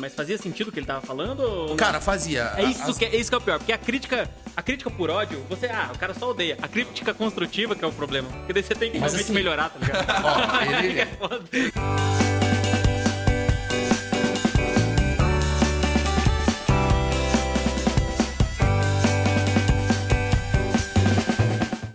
Mas fazia sentido o que ele tava falando? Cara, fazia. É isso, As- que, é isso que é o pior, porque a crítica, a crítica por ódio, você, ah, o cara só odeia. A crítica construtiva que é o problema. Porque daí você tem que Mas realmente assim- melhorar, tá ligado? Ó, ele- É foda.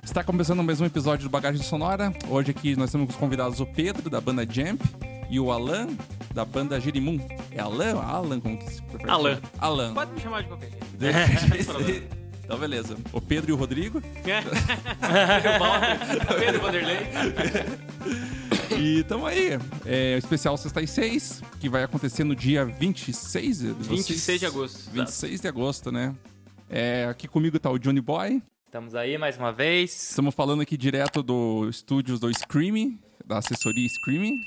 Está começando mais um episódio do Bagagem Sonora. Hoje aqui nós temos os convidados o Pedro, da banda Jump, e o Alan, da banda Girimum. É Alan? Alan, como que se prefere? Alan. Alan. Pode me chamar de qualquer jeito. então, beleza. O Pedro e o Rodrigo. Pedro Walter, Pedro Vanderlei. E tamo aí. É o especial Sexta e 6, que vai acontecer no dia 26 de 26 de agosto. 26 de agosto, né? É, aqui comigo tá o Johnny Boy. Estamos aí mais uma vez. Estamos falando aqui direto do estúdios do Screaming, da assessoria Screaming.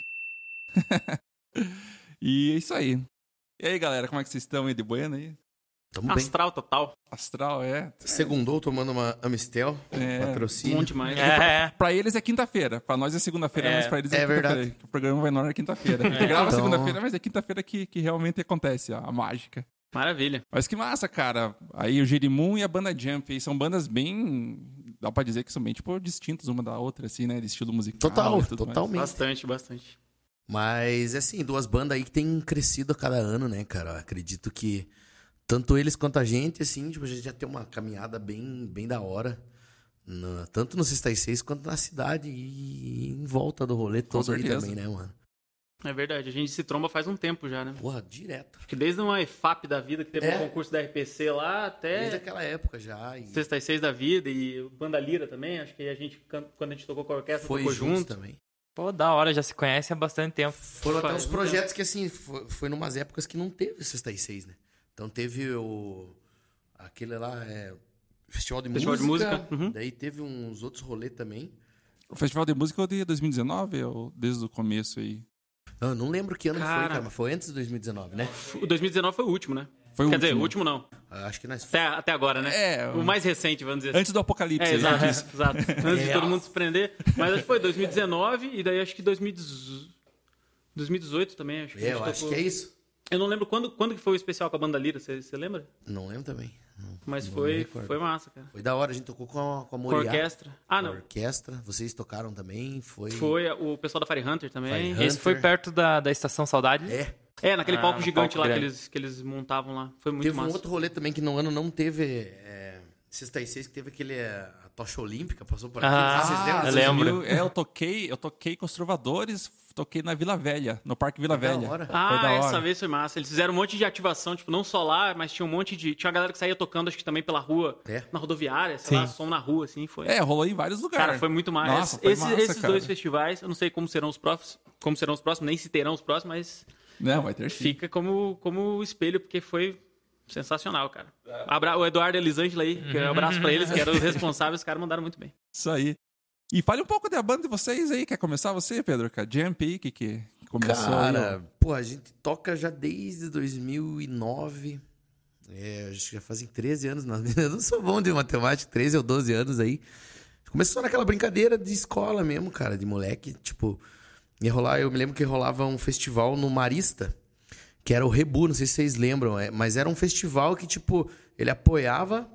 e é isso aí. E aí, galera, como é que vocês estão aí de bueno aí? Tamo bem. Astral total. Astral, é. Segundou tomando uma Amistel. É. Um Patrocínio. monte mais. É, Pra eles é quinta-feira. Pra nós é segunda-feira, É, mas pra eles é, é verdade. O programa vai no ar na quinta-feira. A gente grava Então- segunda-feira, mas é quinta-feira que, que realmente acontece ó, a mágica. Maravilha. Mas que massa, cara. Aí o Jerimum e a banda Jump são bandas bem. Dá pra dizer que são bem, tipo, distintas uma da outra, assim, né? De estilo musical. Total, e tudo mais. totalmente. Bastante, bastante. Mas, assim, duas bandas aí que tem crescido a cada ano, né, cara? Eu acredito que tanto eles quanto a gente, assim, tipo, a gente já tem uma caminhada bem, bem da hora. na- tanto no Sexta e Seis quanto na cidade e em volta do rolê todo aí certeza. também, né, mano? É verdade, a gente se tromba faz um tempo já, né? Porra, direto. Acho que desde uma EFAP da vida, que teve É. um concurso da RPC lá, Desde até aquela época já. E Sexta e Seis da Vida e Banda Lira também. Acho que a gente, quando a gente tocou com a orquestra, foi tocou junto junto. também. Pô, da hora, já se conhece há bastante tempo. Foram até uns projetos que, assim, foi, foi numas épocas que não teve Sexta e Seis, né? Então teve o... Aquele lá, é... Festival de Festival de Música. música, uhum. Daí teve uns outros rolês também. O Festival de Música é de 2019 ou desde o começo aí? Não, eu não lembro que ano que foi, Cara. cara, mas foi antes de 2019, né? O 2019 foi o último, né? Foi o Quer dizer, o último. não. Eu Acho que nós... Até, até agora, né? É, O mais recente, vamos dizer assim. Antes do Apocalipse. É, aí, exato, né? exato. Antes de todo mundo se prender. Mas acho que foi 2019 e daí acho que 2018, 2018 também. Acho que É, eu acho tocou- que é isso. Eu não lembro quando, quando que foi o especial com a banda Lira, você você lembra? Não lembro também. Não, Mas não foi, foi massa, cara. Foi da hora, a gente tocou com a, com a Com a Moriá. orquestra. Ah, Com a não. orquestra. Vocês tocaram também, foi... Foi o pessoal da Fire Hunter também. Fire Hunter. Esse foi perto da, da Estação Saudade. É. É, naquele Ah, palco gigante palco lá que eles, que eles montavam lá. Foi muito teve massa. um outro rolê também que no ano não teve... É, Sexta e Seis, que teve aquele... é, A tocha olímpica, passou por aqui. Ah, Vocês lembram? eu lembro. É, eu toquei, eu toquei com os trovadores, toquei na Vila Velha, no Parque Vila Da Velha. hora. Foi Ah, da essa hora. vez foi massa. Eles fizeram um monte de ativação, tipo, não só lá, mas tinha um monte de. Tinha uma galera que saía tocando, acho que também pela rua, É. na rodoviária, sei lá, Sim. som na rua, assim, foi. É, rolou em vários lugares. Cara, foi muito massa. Nossa, foi Esses- massa, esses cara. dois festivais, eu não sei como serão os próximos, como serão os próximos, nem se terão os próximos, mas Não, vai ter sim. fica como, como espelho, porque foi sensacional, cara. Abra... O Eduardo e a Elisângela aí, que um abraço pra eles, que eram os responsáveis, os caras mandaram muito bem. Isso aí. E fale um pouco da banda de vocês aí. Quer começar você, Pedro? Com a Jump aí, que, que começou aí, Cara, pô, a gente toca já desde 2009. É, acho que já fazem 13 anos. Não, eu não sou bom de matemática, 13 ou 12 anos aí. Começou naquela brincadeira de escola mesmo, cara, de moleque. Tipo, ia rolar, eu me lembro que rolava um festival no Marista, que era o Rebu, não sei se vocês lembram, é, mas era um festival que, tipo, ele apoiava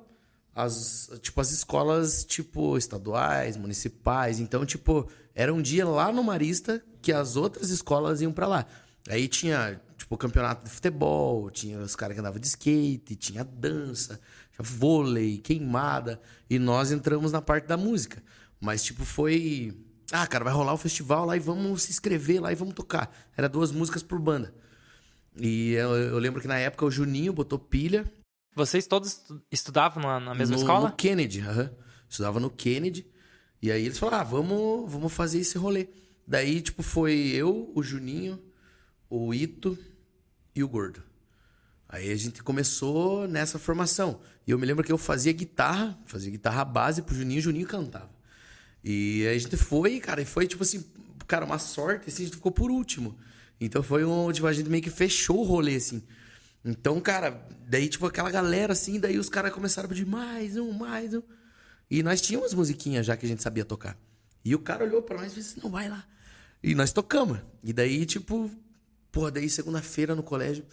as, tipo, as escolas, tipo, estaduais, municipais. Então, tipo, era um dia lá no Marista que as outras escolas iam pra lá. Aí tinha, tipo, campeonato de futebol, tinha os caras que andavam de skate, tinha dança, tinha vôlei, queimada. E nós entramos na parte da música. Mas, tipo, foi. Ah, cara, vai rolar o festival lá e vamos se inscrever lá e vamos tocar. Era duas músicas por banda. E eu, eu lembro que na época o Juninho botou pilha Vocês todos estu- estudavam na, na mesma no, escola? No Kennedy, aham. Estudava no Kennedy. E aí eles falaram, ah, vamos, vamos fazer esse rolê. Daí, tipo, foi eu, o Juninho, o Ito e o Gordo. Aí a gente começou nessa formação. E eu me lembro que eu fazia guitarra, fazia guitarra base pro Juninho, e o Juninho cantava. E a gente foi, cara, e foi tipo assim, cara, uma sorte, assim, a gente ficou por último. Então foi um, tipo, a gente meio que fechou o rolê, assim. Então, cara, daí, tipo, aquela galera, assim, daí os caras começaram a pedir mais um, mais um. E nós tínhamos musiquinhas já que a gente sabia tocar. E o cara olhou pra nós e disse, não, vai lá. E nós tocamos. E daí, tipo, porra, daí segunda-feira no colégio,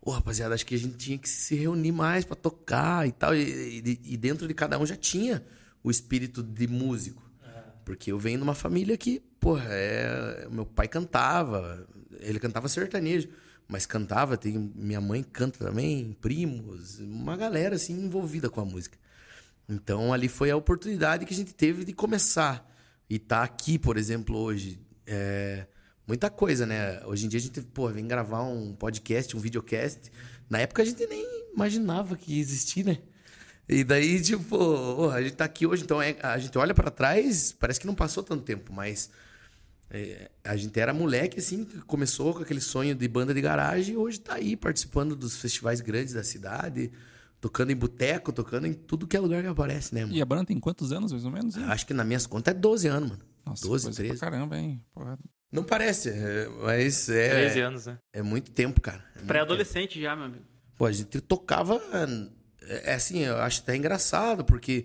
pô, rapaziada, acho que a gente tinha que se reunir mais pra tocar e tal. E, e- e dentro de cada um já tinha o espírito de músico. Porque eu venho de uma família que, porra, é... meu pai cantava, ele cantava sertanejo, mas cantava, tem minha mãe canta também, primos, uma galera assim envolvida com a música. Então ali foi a oportunidade que a gente teve de começar. E tá aqui, por exemplo, hoje. É, muita coisa, né? Hoje em dia a gente, pô, vem gravar um podcast, um videocast. Na época a gente nem imaginava que ia existir, né? E daí, tipo, pô, a gente tá aqui hoje, então é- a gente olha pra trás, parece que não passou tanto tempo, mas é, a gente era moleque, assim, que começou com aquele sonho de banda de garagem e hoje tá aí participando dos festivais grandes da cidade, tocando em boteco, tocando em tudo que é lugar que aparece, né, mano? E a banda tem quantos anos, mais ou menos? hein? Acho que nas minhas contas é 12 anos, mano. Nossa, 12, coisa 13. pra caramba, hein? Porra. Não parece, é, mas é, 13 anos, né? é muito tempo, cara. É. Pré-adolescente já, meu amigo. Pô, a gente tocava. É é assim, eu acho até engraçado, porque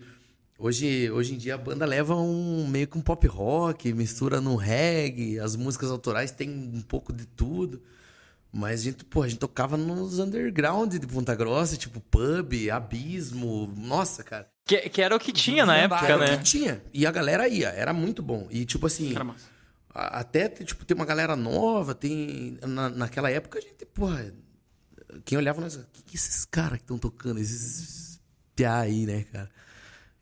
hoje, hoje em dia a banda leva um meio que um pop rock, mistura no reggae, as músicas autorais tem um pouco de tudo. Mas a gente, pô, a gente tocava nos underground de Ponta Grossa, tipo pub, abismo. Nossa, cara. Que, que era o que tinha na época, Era o né? que tinha. E a galera ia, era muito bom. E tipo assim. Era Até, tipo, tem uma galera nova, tem... Na, naquela época, a gente, porra... Quem olhava, nós... O que, que esses caras que estão tocando? Esses piá aí, né, cara?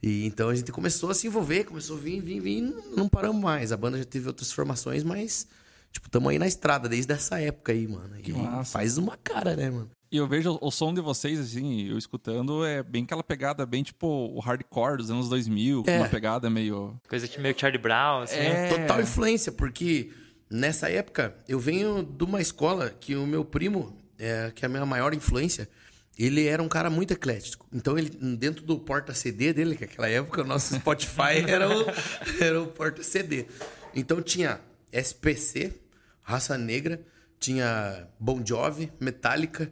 E então a gente começou a se envolver, começou a vir, vir, vir, não não paramos mais. A banda já teve outras formações, mas... Tipo, tamo aí na estrada desde essa época aí, mano. E massa. faz uma cara, né, mano? E eu vejo o som de vocês, assim, eu escutando, é bem aquela pegada, bem tipo o hardcore dos anos 2000, com É. uma pegada meio. Coisa que meio que Charlie Brown, assim. É. Total influência, porque nessa época eu venho de uma escola que o meu primo, é, que é a minha maior influência, ele era um cara muito eclético. Então, ele dentro do porta-CD dele, que naquela época o nosso Spotify era o, era o porta-CD. Então, tinha SPC, Raça Negra, tinha Bon Jovi, Metallica,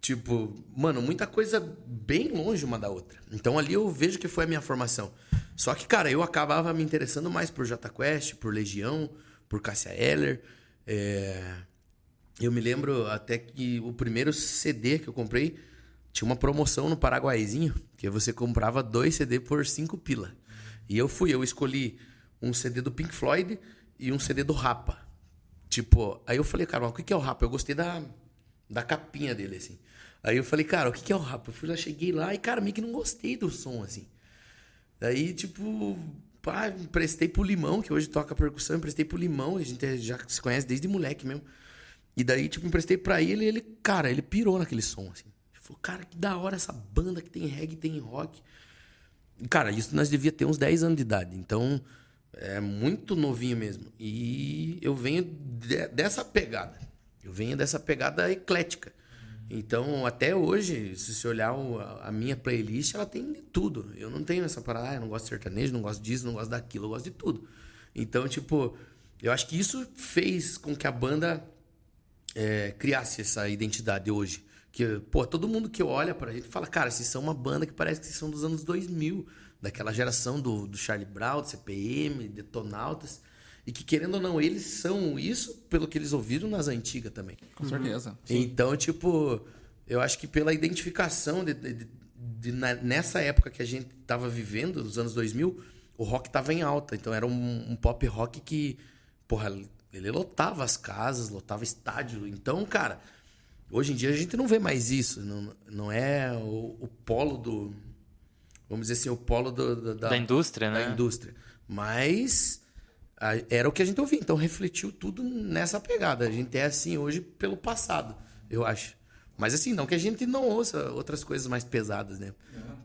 tipo, mano, muita coisa bem longe uma da outra. Então, ali eu vejo que foi a minha formação. Só que, cara, eu acabava me interessando mais por Jota Quest, por Legião, por Cássia Eller. É... Eu me lembro até que o primeiro CD que eu comprei tinha uma promoção no Paraguaizinho, que você comprava dois CD por cinco pila. E eu fui, eu escolhi um CD do Pink Floyd e um CD do Rapa. Tipo, aí eu falei, cara, mas o que é o Rapa? Eu gostei da, da capinha dele, assim. Aí eu falei, cara, o que é o Rapa? Eu fui lá, cheguei lá e, cara, meio que não gostei do som, assim. Daí, tipo, pá, emprestei pro Limão, que hoje toca percussão, emprestei pro Limão, a gente já se conhece desde moleque mesmo. E daí, tipo, emprestei pra ele e ele, cara, ele pirou naquele som, assim. Ele falou, cara, que da hora essa banda que tem reggae, tem rock. Cara, isso nós devia ter uns 10 anos de idade. Então, é muito novinho mesmo. E eu venho de- dessa pegada. Eu venho dessa pegada eclética. Então, até hoje, se você olhar o- a a minha playlist, ela tem de tudo. Eu não tenho essa parada, ah, eu não gosto de sertanejo, não gosto disso, não gosto daquilo, eu gosto de tudo. Então, tipo, eu acho que isso fez com que a banda é, criasse essa identidade hoje. Que, pô, todo mundo que olha pra gente fala, cara, vocês são uma banda que parece que vocês são dos anos 2000, daquela geração do, do Charlie Brown, do CPM, Detonautas. E que, querendo ou não, eles são isso pelo que eles ouviram nas antigas também. Com certeza. Então, tipo, eu acho que pela identificação de, de- de- de na- nessa época que a gente tava vivendo, nos anos 2000, o rock tava em alta. Então era um, um pop rock que, porra, ele lotava as casas, lotava estádio. Então, cara, hoje em dia a gente não vê mais isso. Não, não é o, o polo do. Vamos dizer assim, o polo do- do- Da indústria, da né? indústria. Mas a- era o que a gente ouvia, então refletiu tudo nessa pegada. A gente é assim hoje pelo passado, eu acho. Mas assim, não que a gente não ouça outras coisas mais pesadas, né?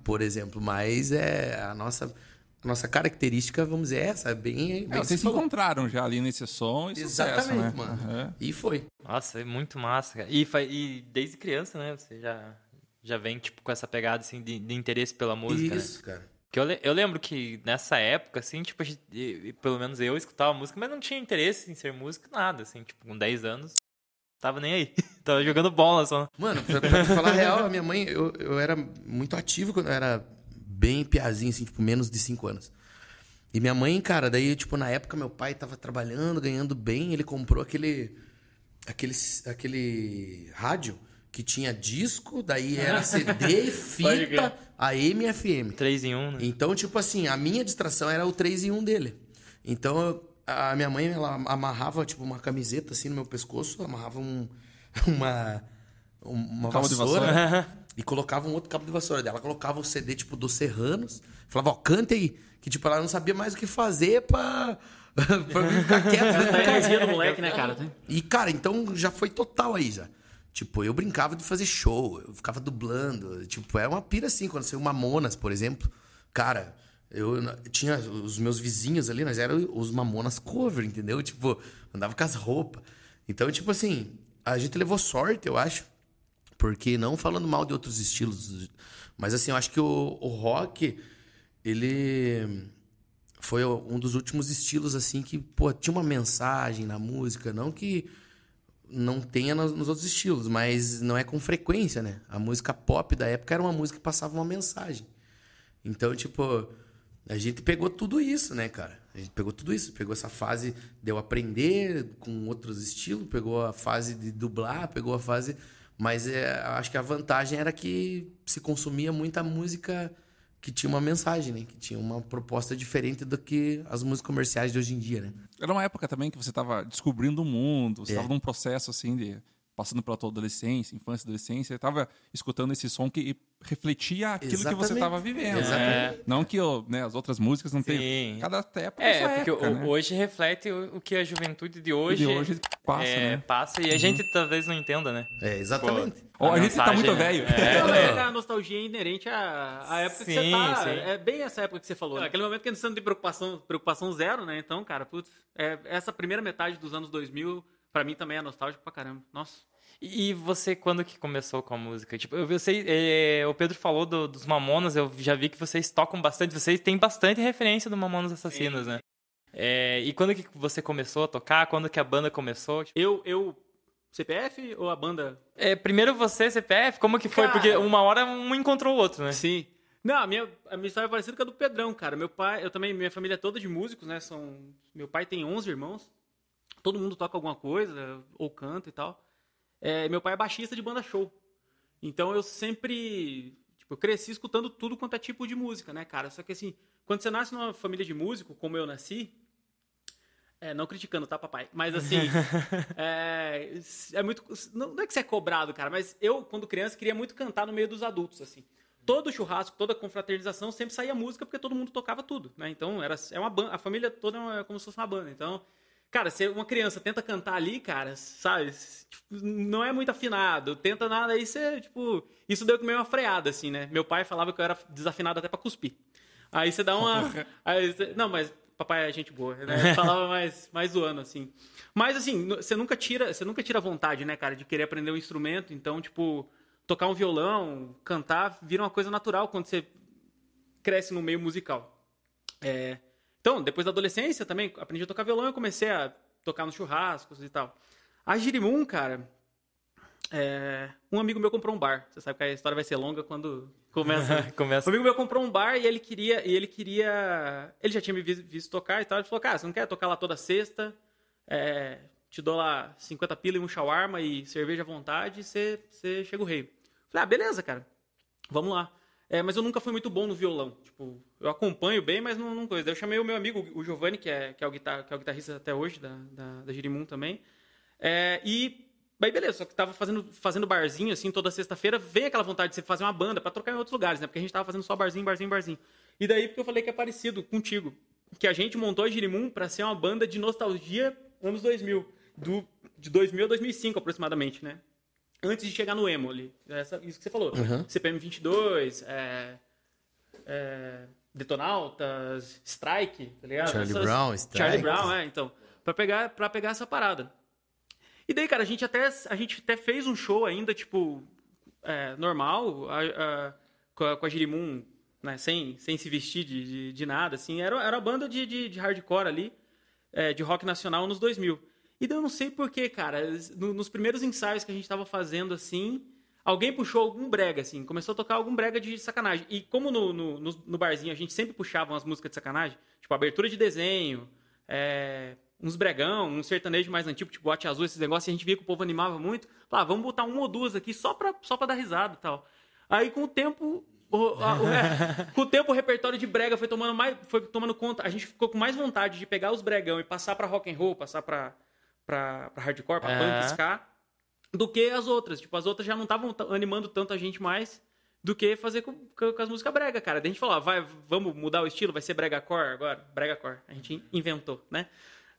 Por exemplo, mas é a nossa a nossa característica, vamos dizer, é essa, é bem, É, bem vocês se encontraram já ali nesse som e sucesso, Exatamente, né? mano. Aham. E foi. Nossa, é muito massa, cara. E, e desde criança, né? Você já, já vem, tipo, com essa pegada, assim, de, de interesse pela música, né? Isso, cara. Porque eu, eu lembro que nessa época, assim, tipo, a gente- pelo menos eu escutava música, mas não tinha interesse em ser músico, nada, assim, tipo, com 10 anos, tava nem aí. tava jogando bola só. Mano, pra, pra te falar a real, a minha mãe, eu, eu era muito ativo quando eu era bem piazinho, assim, tipo, menos de 5 anos. E minha mãe, cara, daí, tipo, na época meu pai tava trabalhando, ganhando bem, ele comprou aquele. aquele, aquele rádio que tinha disco, daí era CD, fita. AM e FM. 3 em 1, né? Então, tipo assim, a minha distração era o 3 em 1 dele. Então, a minha mãe, ela amarrava, tipo, uma camiseta assim no meu pescoço, amarrava um, uma, uma vassoura, e colocava um outro cabo de vassoura dela. Ela colocava o CD, tipo, dos Serranos, falava, ó, canta aí. Que, tipo, ela não sabia mais o que fazer pra, pra ficar quieto. Tá energia do moleque, né, cara? E, cara, então já foi total aí já. Tipo, eu brincava de fazer show, eu ficava dublando. Tipo, é uma pira assim, quando saiu Mamonas, por exemplo. Cara, eu tinha os meus vizinhos ali, nós éramos os Mamonas cover, entendeu? Tipo, andava com as roupas. Então, tipo assim, a gente levou sorte, eu acho. Porque não falando mal de outros estilos, mas assim, eu acho que o, o rock, ele foi um dos últimos estilos assim que, pô, tinha uma mensagem na música, não que não tenha nos, nos outros estilos, mas não é com frequência, né? A música pop da época era uma música que passava uma mensagem. Então, tipo, a gente pegou tudo isso, né, cara? A gente pegou tudo isso, pegou essa fase de eu aprender com outros estilos, pegou a fase de dublar, pegou a fase. Mas é, acho que a vantagem era que se consumia muita música que tinha uma mensagem, né? Que tinha uma proposta diferente do que as músicas comerciais de hoje em dia, né? Era uma época também que você estava descobrindo o mundo, você É. estava num processo assim de passando pela tua adolescência, infância, adolescência, estava escutando esse som que refletia aquilo que você Exatamente. estava vivendo. Exatamente. Não que né, as outras músicas não Sim. tenham. Cada época É, sua porque época, o- né? hoje reflete o, o que a juventude de hoje, de hoje passa, é, né? passa e a gente talvez não entenda, né? É, exatamente. Ó, a, gente tá mensagem, muito né? velho. É. Não, mas a nostalgia é inerente à, à época que você Sim, tá. sim. É bem essa época que você falou. né? Aquele momento que a gente não tem preocupação, preocupação zero, né? Então, cara, putz, é, essa primeira metade dos anos 2000, pra mim também é nostálgico pra caramba. Nossa. E você, quando que começou com a música? Tipo, eu, sei, é, o Pedro falou do- dos Mamonas, eu já vi que vocês tocam bastante, vocês têm bastante referência do Mamonas Assassinos, né? É, e quando que você começou a tocar? Quando que a banda começou? Tipo, Eu, eu. CPF ou a banda? é, primeiro você, CPF, como que foi? Cara. Porque uma hora um encontrou o outro, né? Sim. Não, a minha, a minha história é parecida com a do Pedrão, cara. Meu pai, eu também, minha família é toda de músicos, né? São, meu pai tem 11 irmãos. Todo mundo toca alguma coisa, ou canta e tal. É, meu pai é baixista de banda show. Então eu sempre, tipo, eu cresci escutando tudo quanto é tipo de música, né, cara? Só que assim, quando você nasce numa família de músico, como eu nasci, é, não criticando, tá, papai? Mas assim, é, é muito. Não é que você é cobrado, cara, mas eu, quando criança, queria muito cantar no meio dos adultos, assim. Todo churrasco, toda confraternização sempre saía música porque todo mundo tocava tudo, né? Então era é uma banda, a família toda é como se fosse uma banda. Então, cara, se uma criança tenta cantar ali, cara, sabe? Tipo, não é muito afinado, tenta nada aí você, tipo, isso deu meio uma freada assim, né? Meu pai falava que eu era desafinado até pra cuspir. Aí você dá uma. aí você- não, mas papai é gente boa, né? Falava mais, mais zoando, assim. Mas assim, você nunca tira, você nunca tira a vontade, né, cara, de querer aprender um instrumento. Então, tipo, tocar um violão, cantar, vira uma coisa natural quando você cresce no meio musical. É, Então, depois da adolescência também, aprendi a tocar violão e comecei a tocar nos churrascos e tal. A Girimum, cara, é, um amigo meu comprou um bar. Você sabe que a história vai ser longa quando começa. Começa. Um amigo meu comprou um bar e ele queria. E ele queria. Ele já tinha me vis- visto tocar e tal. Ele falou, cara, você não quer tocar lá toda sexta? É, te dou lá 50 pila e um shawarma e cerveja à vontade e você, você chega o rei. Falei, ah, beleza, cara. Vamos lá. É, mas eu nunca fui muito bom no violão. Tipo, eu acompanho bem, mas não, não coisa. Eu chamei o meu amigo, o Giovanni, que é, que é, o, guitar, que é o guitarrista até hoje, da, da, da também. É, e Aí beleza, só que tava fazendo, fazendo barzinho, assim, toda sexta-feira, vem aquela vontade de você fazer uma banda pra trocar em outros lugares, né? Porque a gente tava fazendo só barzinho, barzinho, barzinho. E daí, porque eu falei que é parecido contigo, que a gente montou a Girimum pra ser uma banda de nostalgia anos 2000, do, de 2000 a 2005 aproximadamente, né? Antes de chegar no emo ali, Essa- isso que você falou. CPM 22, é, é, Detonautas, Strike, tá ligado? Charlie Brown, Strike. Charlie Brown, é, então. Pra pegar, pra pegar essa parada. E daí, cara, a gente até, a gente até fez um show ainda, tipo, é, normal, a- a- com, a, com a né, sem, sem se vestir de, de, de nada, assim. Era, era uma banda de, de, de hardcore ali, é, de rock nacional nos 2000. E daí eu não sei porquê, cara, no- nos primeiros ensaios que a gente tava fazendo, assim, alguém puxou algum brega, assim, começou a tocar algum brega de sacanagem. E como no, no, no- barzinho a gente sempre puxava umas músicas de sacanagem, tipo, abertura de desenho, é, uns bregão, um sertanejo mais antigo, tipo bote azul, esses negócios, e a gente via que o povo animava muito. Falava, vamos botar uma ou duas aqui só pra, só pra dar risada e tal. Aí com o tempo. o- a- o- é, com o tempo o repertório de brega foi tomando mais foi tomando conta a gente ficou com mais vontade de pegar os bregão e passar pra rock and roll passar pra, pra, pra hardcore pra É. punk ska do que as outras tipo as outras já não estavam animando tanto a gente mais do que fazer com, com- com as músicas brega cara Daí a gente falou ó, vai vamos mudar o estilo vai ser brega core agora brega core a gente inventou né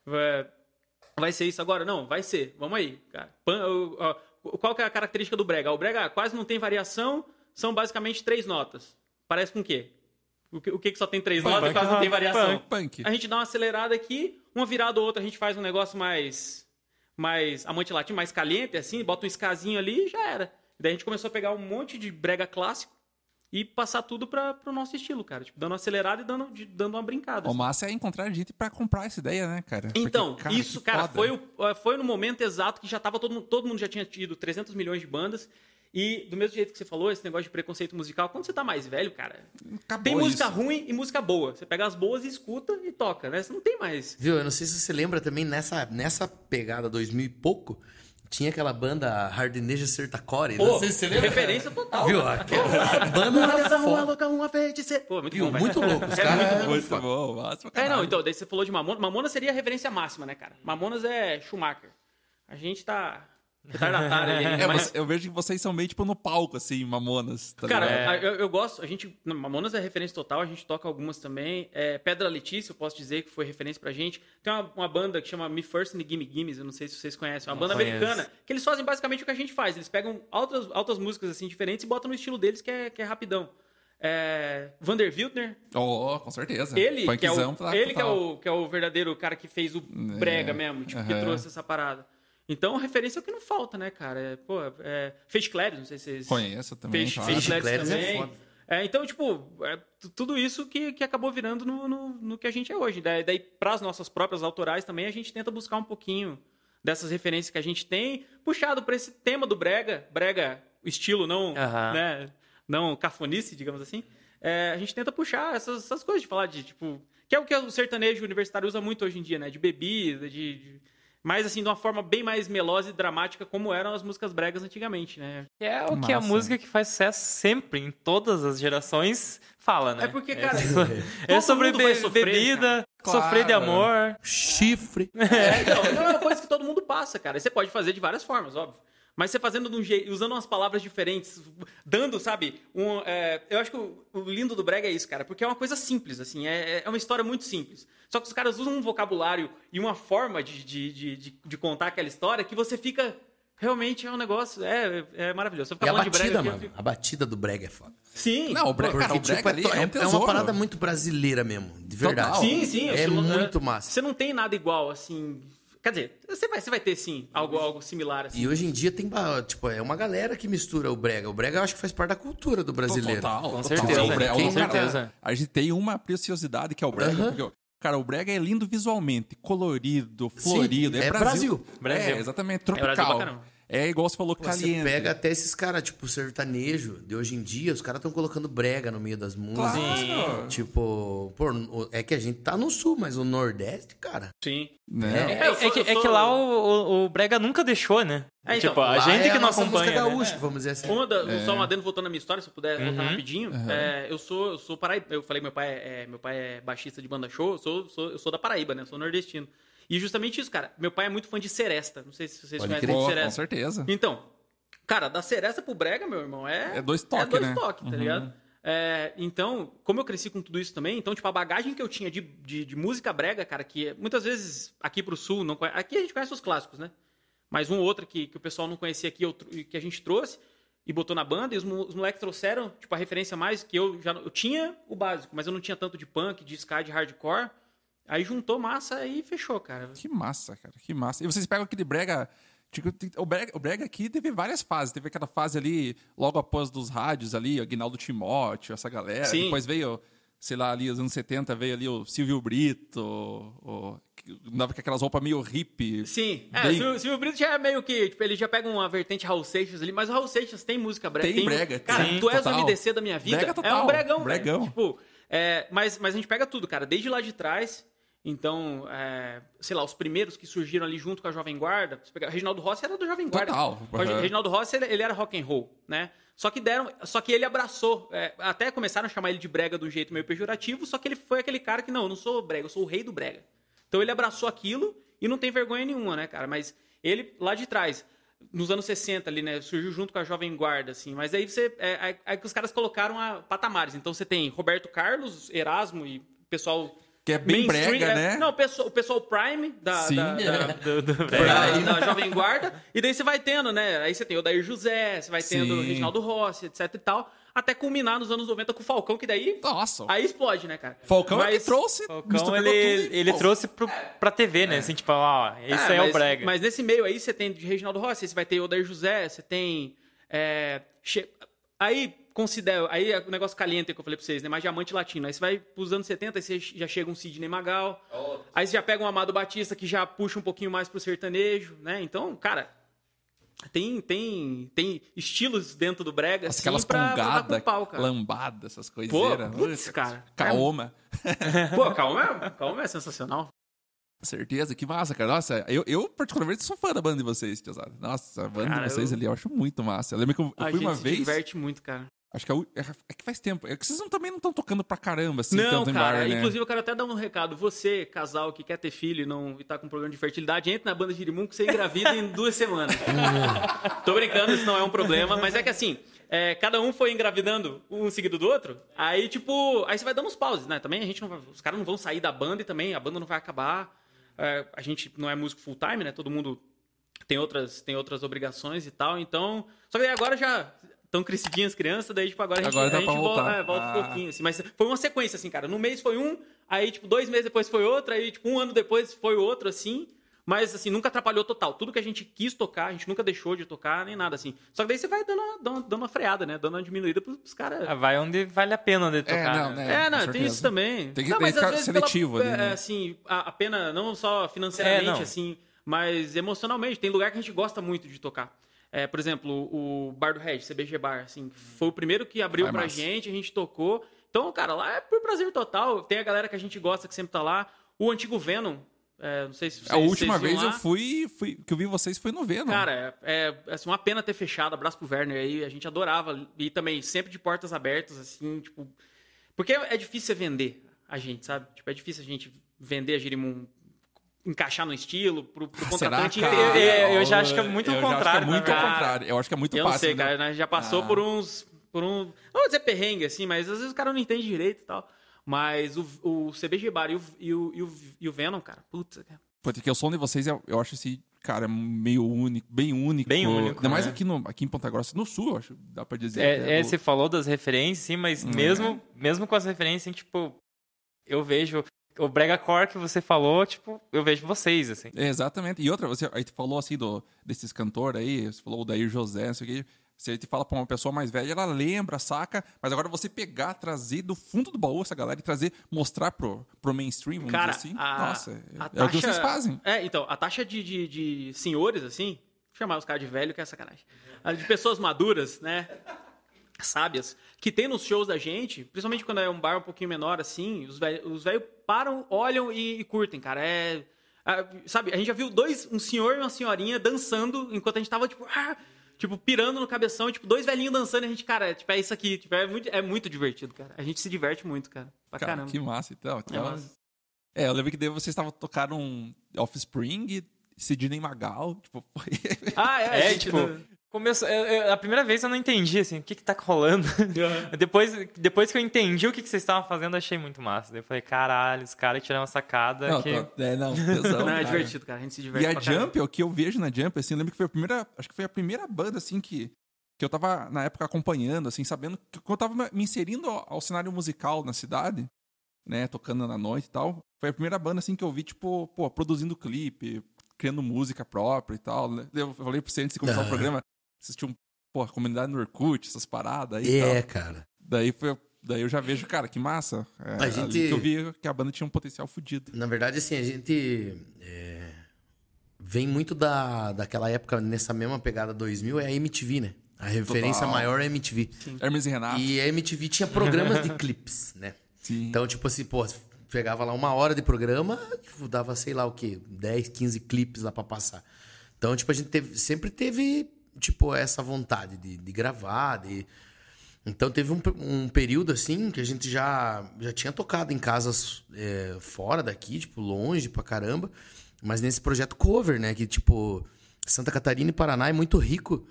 Vai- ser isso agora? Não, vai ser. Vamos aí, cara. Pan- ó, qual que é a característica do brega? O brega quase não tem variação, são basicamente três notas. Parece com o quê? O que, o que que só tem três Punk, notas e quase não tem variação? Punk. A gente dá uma acelerada aqui, uma virada ou outra, a gente faz um negócio mais mais amante latino, mais caliente, assim, bota um escasinho ali e já era. Daí a gente começou a pegar um monte de brega clássico e passar tudo para pro nosso estilo, cara. Tipo, dando uma acelerada e dando, de- dando uma brincada. O assim. massa é encontrar gente pra comprar essa ideia, né, cara? Porque, Então, cara, isso, cara, foda. foi, o- foi no momento exato que já tava todo mundo, todo mundo já tinha tido 300 milhões de bandas. E do mesmo jeito que você falou, esse negócio de preconceito musical, quando você tá mais velho, cara, Acabou tem música isso. ruim e música boa. Você pega as boas e escuta e toca, né? Você não tem mais. Viu? Eu não sei se você lembra também, nessa, nessa pegada 2000 e pouco, tinha aquela banda Hardineja Sertacore. Não Pô, sei se você lembra. referência total. Viu? Aquela banda era Uma louca, uma feiticeira. Pô, muito Viu? bom, velho. Muito louco. Os É caras muito Muito bom, pra É, não, então, daí você falou de Mamona. Mamona seria a referência máxima, né, cara? Mamonas é Schumacher. A gente tá retardatário ali. É, mas- você- eu vejo que vocês são meio tipo no palco, assim, mamonas. Tá Cara, a- eu, eu gosto, a gente. Mamonas é referência total, a gente toca algumas também. É, Pedra Letícia, eu posso dizer que foi referência pra gente. Tem uma, uma banda que chama Me First and Gimme Gimmes, eu não sei se vocês conhecem. É uma Não banda conheço. americana, que eles fazem basicamente o que a gente faz. Eles pegam altas, altas músicas assim diferentes e botam no estilo deles, que é, que é rapidão. É, Vander Wildner, Oh, com certeza. ele, que é, o, tá ele que, é, o, que é o verdadeiro cara que fez o brega mesmo, tipo, que trouxe essa parada. Então, referência é o que não falta, né, cara? É, pô, é, Clary, não sei se vocês... Conheço também, Feixe, claro. Clary é também. foda. É, então, tipo, é tu- tudo isso que, que acabou virando no, no, no que a gente é hoje. Daí, daí para as nossas próprias autorais também, a gente tenta buscar um pouquinho dessas referências que a gente tem, puxado para esse tema do brega, brega, estilo não, Aham. né, não cafonice, digamos assim. É, a gente tenta puxar essas, essas coisas de falar de, tipo, que é o que o sertanejo universitário usa muito hoje em dia, né, de bebida, de, de mas assim, de uma forma bem mais melosa e dramática, como eram as músicas bregas antigamente, né? É o que a Massa. música que faz sucesso sempre, em todas as gerações, fala, né? É porque, cara, É todo sobre be- sofrer, bebida, cara. sofrer de Claro. amor. Chifre. É, então, é uma coisa que todo mundo passa, cara. Você pode fazer de várias formas, óbvio. Mas você fazendo de um jeito, usando umas palavras diferentes, dando, sabe? Um, é, eu acho que o, o lindo do brega é isso, cara, porque é uma coisa simples, assim, é, é uma história muito simples. Só que os caras usam um vocabulário e uma forma de, de, de, de, de contar aquela história que você fica. Realmente é um negócio. É, é maravilhoso. Eu E a falando de brega batida, eu mano. fico- A batida do brega é foda. Sim. Não, o brega, cara, o Porque, brega tipo, ali é, é, um é uma tesouro. parada muito brasileira mesmo. De verdade. Total. Sim, sim. É estilo- muito massa. Você não tem nada igual, assim. Quer dizer, você vai, você vai ter sim algo, algo similar, assim. E hoje em dia tem, tipo, é uma galera que mistura o brega. O brega eu acho que faz parte da cultura do brasileiro. Total, Com total. certeza, O brega- com o cara- certeza. A gente tem uma preciosidade que é o brega. Aham. porque, cara, o brega é lindo visualmente, colorido, florido. é é Brasil. Brasil. Brasil. É, exatamente, É Brasil tropical. É igual você falou, Pô, caliente. Você pega até esses caras, tipo, sertanejo de hoje em dia, os caras estão colocando brega no meio das músicas. Claro. Tipo, pô, é que a gente tá no sul, mas o Nordeste, cara. Sim. Né? É, É, sou- que, é que lá o, o- o Brega nunca deixou, né? É, então, tipo, a gente é que não nossa música acompanha. né? gaúcha, vamos dizer assim. Uma da, Só uma adendo voltando na minha história, se eu puder voltar Uhum. rapidinho. É, eu sou, eu sou paraíba. Eu falei que meu pai é, é- meu pai é baixista de banda show, eu sou, sou- eu sou da Paraíba, né? Eu sou nordestino. E justamente isso, cara. Meu pai é muito fã de Seresta. Não sei se vocês Pode conhecem crer. Pô, com Seresta. certeza. Então, cara, da Seresta pro Brega, meu irmão, é. É dois toques, É dois né? toques, tá ligado? É, então, como eu cresci com tudo isso também, então, tipo, a bagagem que eu tinha de, de, de música brega, cara, que muitas vezes aqui pro sul, não aqui a gente conhece os clássicos, né? Mas um ou outro que, que o pessoal não conhecia aqui, eu que a gente trouxe e botou na banda, e os, os moleques trouxeram, tipo, a referência mais que eu já. Eu tinha o básico, mas eu não tinha tanto de punk, de ska, de hardcore. Aí juntou massa e fechou, cara. Que massa, cara. Que massa. E vocês pegam aquele brega. tipo, tem- O brega, o brega aqui teve várias fases. Teve aquela fase ali, logo após dos rádios ali, o Aguinaldo Timóteo, essa galera. Sim. Depois veio, sei lá, ali, os anos 70, veio ali o Silvio Brito, o, que andava com aquelas roupas meio hippie. Sim, é, Bem- o Silvio, Brito já é meio que, tipo, ele já pega uma vertente Raul Seixas ali, mas o Raul Seixas tem música brega. Tem brega, Cara, sim, tu és o total. MDC da minha vida, Brega é total, um bregão, bregão. Tipo, é, mas, mas a gente pega tudo, cara, desde lá de trás, Então, é, sei lá, os primeiros que surgiram ali junto com a Jovem Guarda, pegar, Reginaldo Rossi era do Jovem Guarda. Total. O Reginaldo Rossi, ele, ele era rock and roll, né? Só que deram, só que ele abraçou, é, até começaram a chamar ele de brega de um jeito meio pejorativo, só que ele foi aquele cara que não, eu não sou brega, eu sou o rei do brega. Então ele abraçou aquilo e não tem vergonha nenhuma, né, cara? Mas ele lá de trás, nos anos 60 ali, né, surgiu junto com a Jovem Guarda, assim. Mas aí você, é, aí, aí que os caras colocaram a patamares. Então você tem Roberto Carlos, Erasmo e pessoal Que é bem mainstream, brega, é, né? Não, o pessoal, o pessoal Prime da, Sim, da, é. da- Do, do da, brega. da Jovem Guarda. E daí você vai tendo, né? Aí você tem o Dair José, você vai tendo o Sim. Reginaldo Rossi, etc e tal. Até culminar nos anos 90 com o Falcão, que daí. Nossa. Aí explode, né, cara? Falcão é que Mas- trouxe. Falcão, ele, e- ele Pô, trouxe pro, pra TV, né? Assim, tipo, ó, esse É, aí é mas, o brega. Mas nesse meio aí você tem de Reginaldo Rossi, você vai ter o Odair José, você tem. é, che- Aí considera. Aí é o negócio caliente que eu falei pra vocês, né? Mais diamante latino. Aí você vai pros anos 70, aí você já chega um Sidney Magal. Aí você já pega um Amado Batista que já puxa um pouquinho mais pro sertanejo, né? Então, cara. Tem, tem, tem estilos dentro do brega, Nossa, assim, aquelas pra, com pau, cara. lambadas, essas Pô, coiseiras. putz, cara. Kaoma. Pô, calma, calma é sensacional. Certeza, que massa, cara. Nossa, eu, eu particularmente sou fã da banda de vocês, tiozada. Nossa, a banda Cara, de vocês eu- ali eu acho muito massa. Eu lembro que eu, eu fui uma se vez. diverte muito, cara. Acho que é, é- é que faz tempo. É que vocês não, também não estão tocando pra caramba, assim, Não, tanto cara, bar, né? inclusive eu quero até dar um recado. Você, casal que quer ter filho e, não, e tá com problema de fertilidade, entre na banda Girimum que você engravida em duas semanas. Tô brincando, isso não é um problema, mas é que assim, é, cada um foi engravidando um seguido do outro, aí tipo, aí você vai dando uns pauses, né? Também a gente não vai, os caras não vão sair da banda e também a banda não vai acabar. É, a gente não é músico full time, né? Todo mundo tem outras, tem outras obrigações e tal, então. Só que agora já estão crescidinhas as crianças, daí tipo, agora a gente, Agora a gente volta, é, volta Ah. um pouquinho, assim. Mas foi uma sequência, assim, cara. No mês foi um, aí, tipo, dois meses depois foi outro, aí, tipo, um ano depois foi outro, assim. Mas, assim, nunca atrapalhou total. Tudo que a gente quis tocar, a gente nunca deixou de tocar, nem nada, assim. Só que daí você vai dando uma, dando uma, dando uma freada, né? Dando uma diminuída pros, pros caras. Ah, Vai onde vale a pena de tocar. não, né? né? É, não, com tem certeza. isso também. Tem que- não, tem mas que às ficar vezes seletivo pela, ali, né? é, assim, a, a pena não só financeiramente, É, não. assim, mas emocionalmente. Tem lugar que a gente gosta muito de tocar. É, por exemplo, o Bar do Red, CBG Bar, assim, foi o primeiro que abriu é pra massa. gente, a gente tocou. Então, cara, lá é por prazer total. Tem a galera que a gente gosta que sempre tá lá. O antigo Venom, é, não sei se vocês A última vez eu lá. fui, fui. que eu vi vocês foi no Venom. Cara, é, é assim, uma pena ter fechado. Abraço pro Werner aí. A gente adorava. E também sempre de portas abertas, assim, tipo. Porque é difícil você vender a gente, sabe? Tipo, é difícil a gente vender a Girimum, encaixar no estilo, pro, pro Será, contratante cara? entender. Eu- eu já acho que é muito Eu acho que contrário, É muito né, cara? contrário. Eu acho que é muito Eu não fácil. sei, né? cara. Nós já passou Ah. por uns. Por um. Não vou dizer perrengue, assim, mas às vezes o cara não entende direito e tal. Mas o, o CBG Bar e o, e, o, e, o, e o Venom, cara, puta, cara. Porque o som de vocês, eu, eu acho esse, cara, meio único, bem único. Bem único, Ainda mais né? aqui, no, aqui em Ponta Grossa, no sul, eu acho, dá pra dizer. É, né? é, O- você falou das referências, sim, mas mesmo, mesmo com as referências, assim, tipo, eu vejo o Brega Core que você falou, tipo, eu vejo vocês, assim. É, exatamente. E outra, você aí tu falou assim do, desses cantores aí, você falou o Dair José, não sei o que. Você te fala pra uma pessoa mais velha, ela lembra, saca, mas agora você pegar, trazer do fundo do baú essa galera e trazer, mostrar pro, pro mainstream, vamos Cara, dizer assim. a, Nossa, é, a é o que vocês fazem. É, então, a taxa de, de, de senhores, assim, chamar os caras de velho, que é sacanagem. De pessoas maduras, né? Sábias, que tem nos shows da gente, principalmente quando é um bar um pouquinho menor, assim, os velhos os velhos param, olham e, e curtem, cara. É. ah, sabe, a gente já viu dois, um senhor e uma senhorinha dançando enquanto a gente tava, tipo, ah, tipo, pirando no cabeção, tipo, dois velhinhos dançando, e a gente, cara, tipo, é isso aqui, tipo, é muito, é muito divertido, cara. A gente se diverte muito, cara. Pra Cara, caramba. que massa, então. então massa. É, eu lembro que daí vocês estavam tocando um Offspring, Sidney Magal, tipo. Ah, é, É, tipo, não- começou, eu- eu- a primeira vez eu não entendi, assim, o que que tá rolando. depois, depois que eu entendi o que que vocês estavam fazendo, eu achei muito massa. Daí eu falei, caralho, os caras tiraram uma sacada Não, que... tô- é, não, tesão, Não, é cara. divertido, cara. A gente se diverte E a. Jump, o que eu vejo na Jump, assim, eu lembro que foi a primeira. Acho que foi a primeira banda, assim, que, que eu tava na época acompanhando, assim, sabendo que quando eu tava me inserindo ao, ao cenário musical na cidade, né, tocando na noite e tal. Foi a primeira banda, assim, que eu vi, tipo, pô, produzindo clipe, criando música própria e tal. né? Eu falei pra você antes de começar Ah. o programa, assistir um, pô, comunidade no Orkut, essas paradas aí É, tal. cara. Daí foi. Daí eu já vejo, cara, que massa. É, A gente- que eu vi que a banda tinha um potencial fodido. Na verdade, assim, a gente é, vem muito da, daquela época, nessa mesma pegada 2000, é a MTV, né? A referência Total. maior é a MTV. Hermes e Renato. E a MTV tinha programas de clipes, né? Sim. Então, tipo assim, pô, pegava lá uma hora de programa, tipo, dava, sei lá o quê, 10, 15 clipes lá pra passar. Então, tipo, a gente teve, sempre teve, tipo, essa vontade de, de gravar, de... Então teve um, um, período assim que a gente já, já tinha tocado em casas é, fora daqui, tipo, longe pra caramba. Mas nesse projeto cover, né? Que, tipo, Santa Catarina e Paraná é muito rico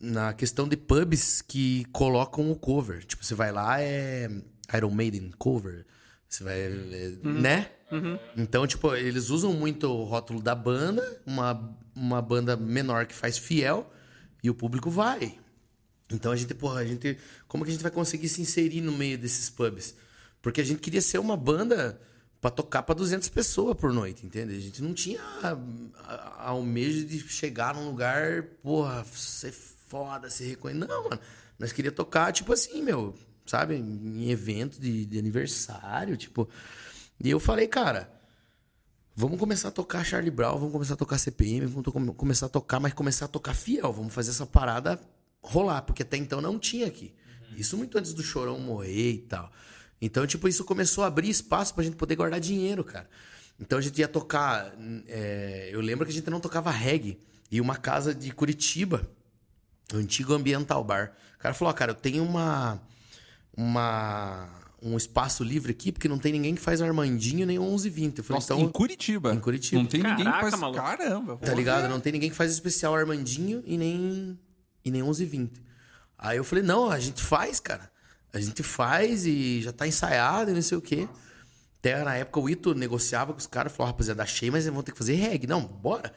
na questão de pubs que colocam o cover. Tipo, você vai lá, é Iron Maiden cover. Você vai. É, uhum. Né? Uhum. Então, tipo, eles usam muito o rótulo da banda, uma, uma banda menor que faz fiel, e o público vai. Então a gente, porra, a gente. Como que a gente vai conseguir se inserir no meio desses pubs? Porque a gente queria ser uma banda para tocar para 200 pessoas por noite, entende? A gente não tinha almejo de chegar num lugar, porra, ser foda, ser reconhecido. Não, mano. Nós queria tocar, tipo assim, meu, sabe? Em evento de, de aniversário, tipo. E eu falei, cara, vamos começar a tocar Charlie Brown, vamos começar a tocar CPM, vamos to começar a tocar, mas começar a tocar fiel. Vamos fazer essa parada rolar, porque até então não tinha aqui. Isso muito antes do Chorão morrer e tal. Então, tipo, isso começou a abrir espaço pra gente poder guardar dinheiro, cara. Então a gente ia tocar. É, eu lembro que a gente não tocava reggae. E uma casa de Curitiba, o antigo Ambiental Bar. O cara falou: oh, cara, eu tenho uma. uma um espaço livre aqui, porque não tem ninguém que faz Armandinho nem 1120. Eu falei, Nossa, então, em Curitiba. Em Curitiba. Não tem Caraca, ninguém que faz. Maluco. Caramba. Tá ligado? Não tem ninguém que faz especial Armandinho e nem. e nem 1120. Aí eu falei, não, a gente faz, cara. A gente faz e já tá ensaiado e não sei o quê. Até na época o Ito negociava com os caras, falou, rapaziada, achei, mas vão ter que fazer reggae. Não, bora.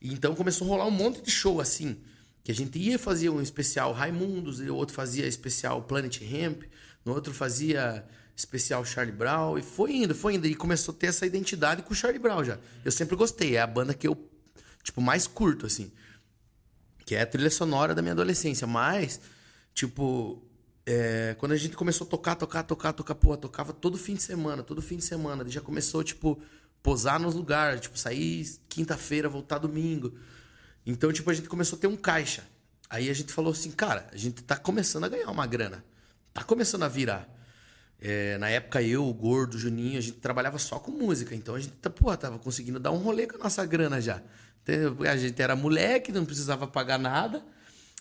E então começou a rolar um monte de show assim. Que a gente ia fazer um especial Raimundos, e o outro fazia especial Planet Hemp, no outro fazia especial Charlie Brown, e foi indo, foi indo. E começou a ter essa identidade com o Charlie Brown já. Eu sempre gostei, é a banda que eu, tipo, mais curto, assim. Que é a trilha sonora da minha adolescência. Mas, tipo, é, quando a gente começou a tocar, tocar, tocar, tocar, pô, tocava todo fim de semana, todo fim de semana. Já começou, tipo, posar nos lugares, tipo, sair quinta-feira, voltar domingo. Então, tipo, a gente começou a ter um caixa. Aí a gente falou assim, cara, a gente tá começando a ganhar uma grana. Tá começando a virar. É, na época, eu, o Gordo, o Juninho, a gente trabalhava só com música. Então a gente, tá, pô, tava conseguindo dar um rolê com a nossa grana já. A gente era moleque, não precisava pagar nada.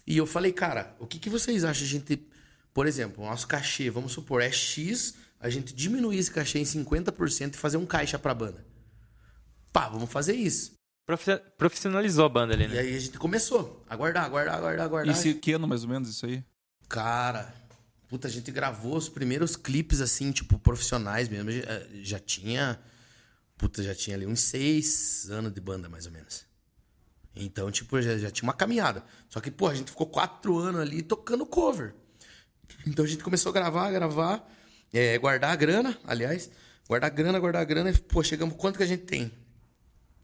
E eu falei, cara, o que, que vocês acham a gente por exemplo, o nosso cachê, vamos supor, é X, a gente diminuir esse cachê em 50% e fazer um caixa pra banda. Pá, vamos fazer isso. Profissionalizou a banda ali, né? E aí a gente começou a guardar, guardar, guardar, guardar. E que ano mais ou menos isso aí? Cara, puta, a gente gravou os primeiros clipes assim, tipo, profissionais mesmo. Já tinha. Puta, já tinha ali uns seis anos de banda, mais ou menos. Então, tipo, já, já tinha uma caminhada. Só que, pô, a gente ficou quatro anos ali tocando cover. Então a gente começou a gravar, gravar, é, guardar a grana, aliás, guardar a grana, guardar a grana, e, pô, chegamos, quanto que a gente tem?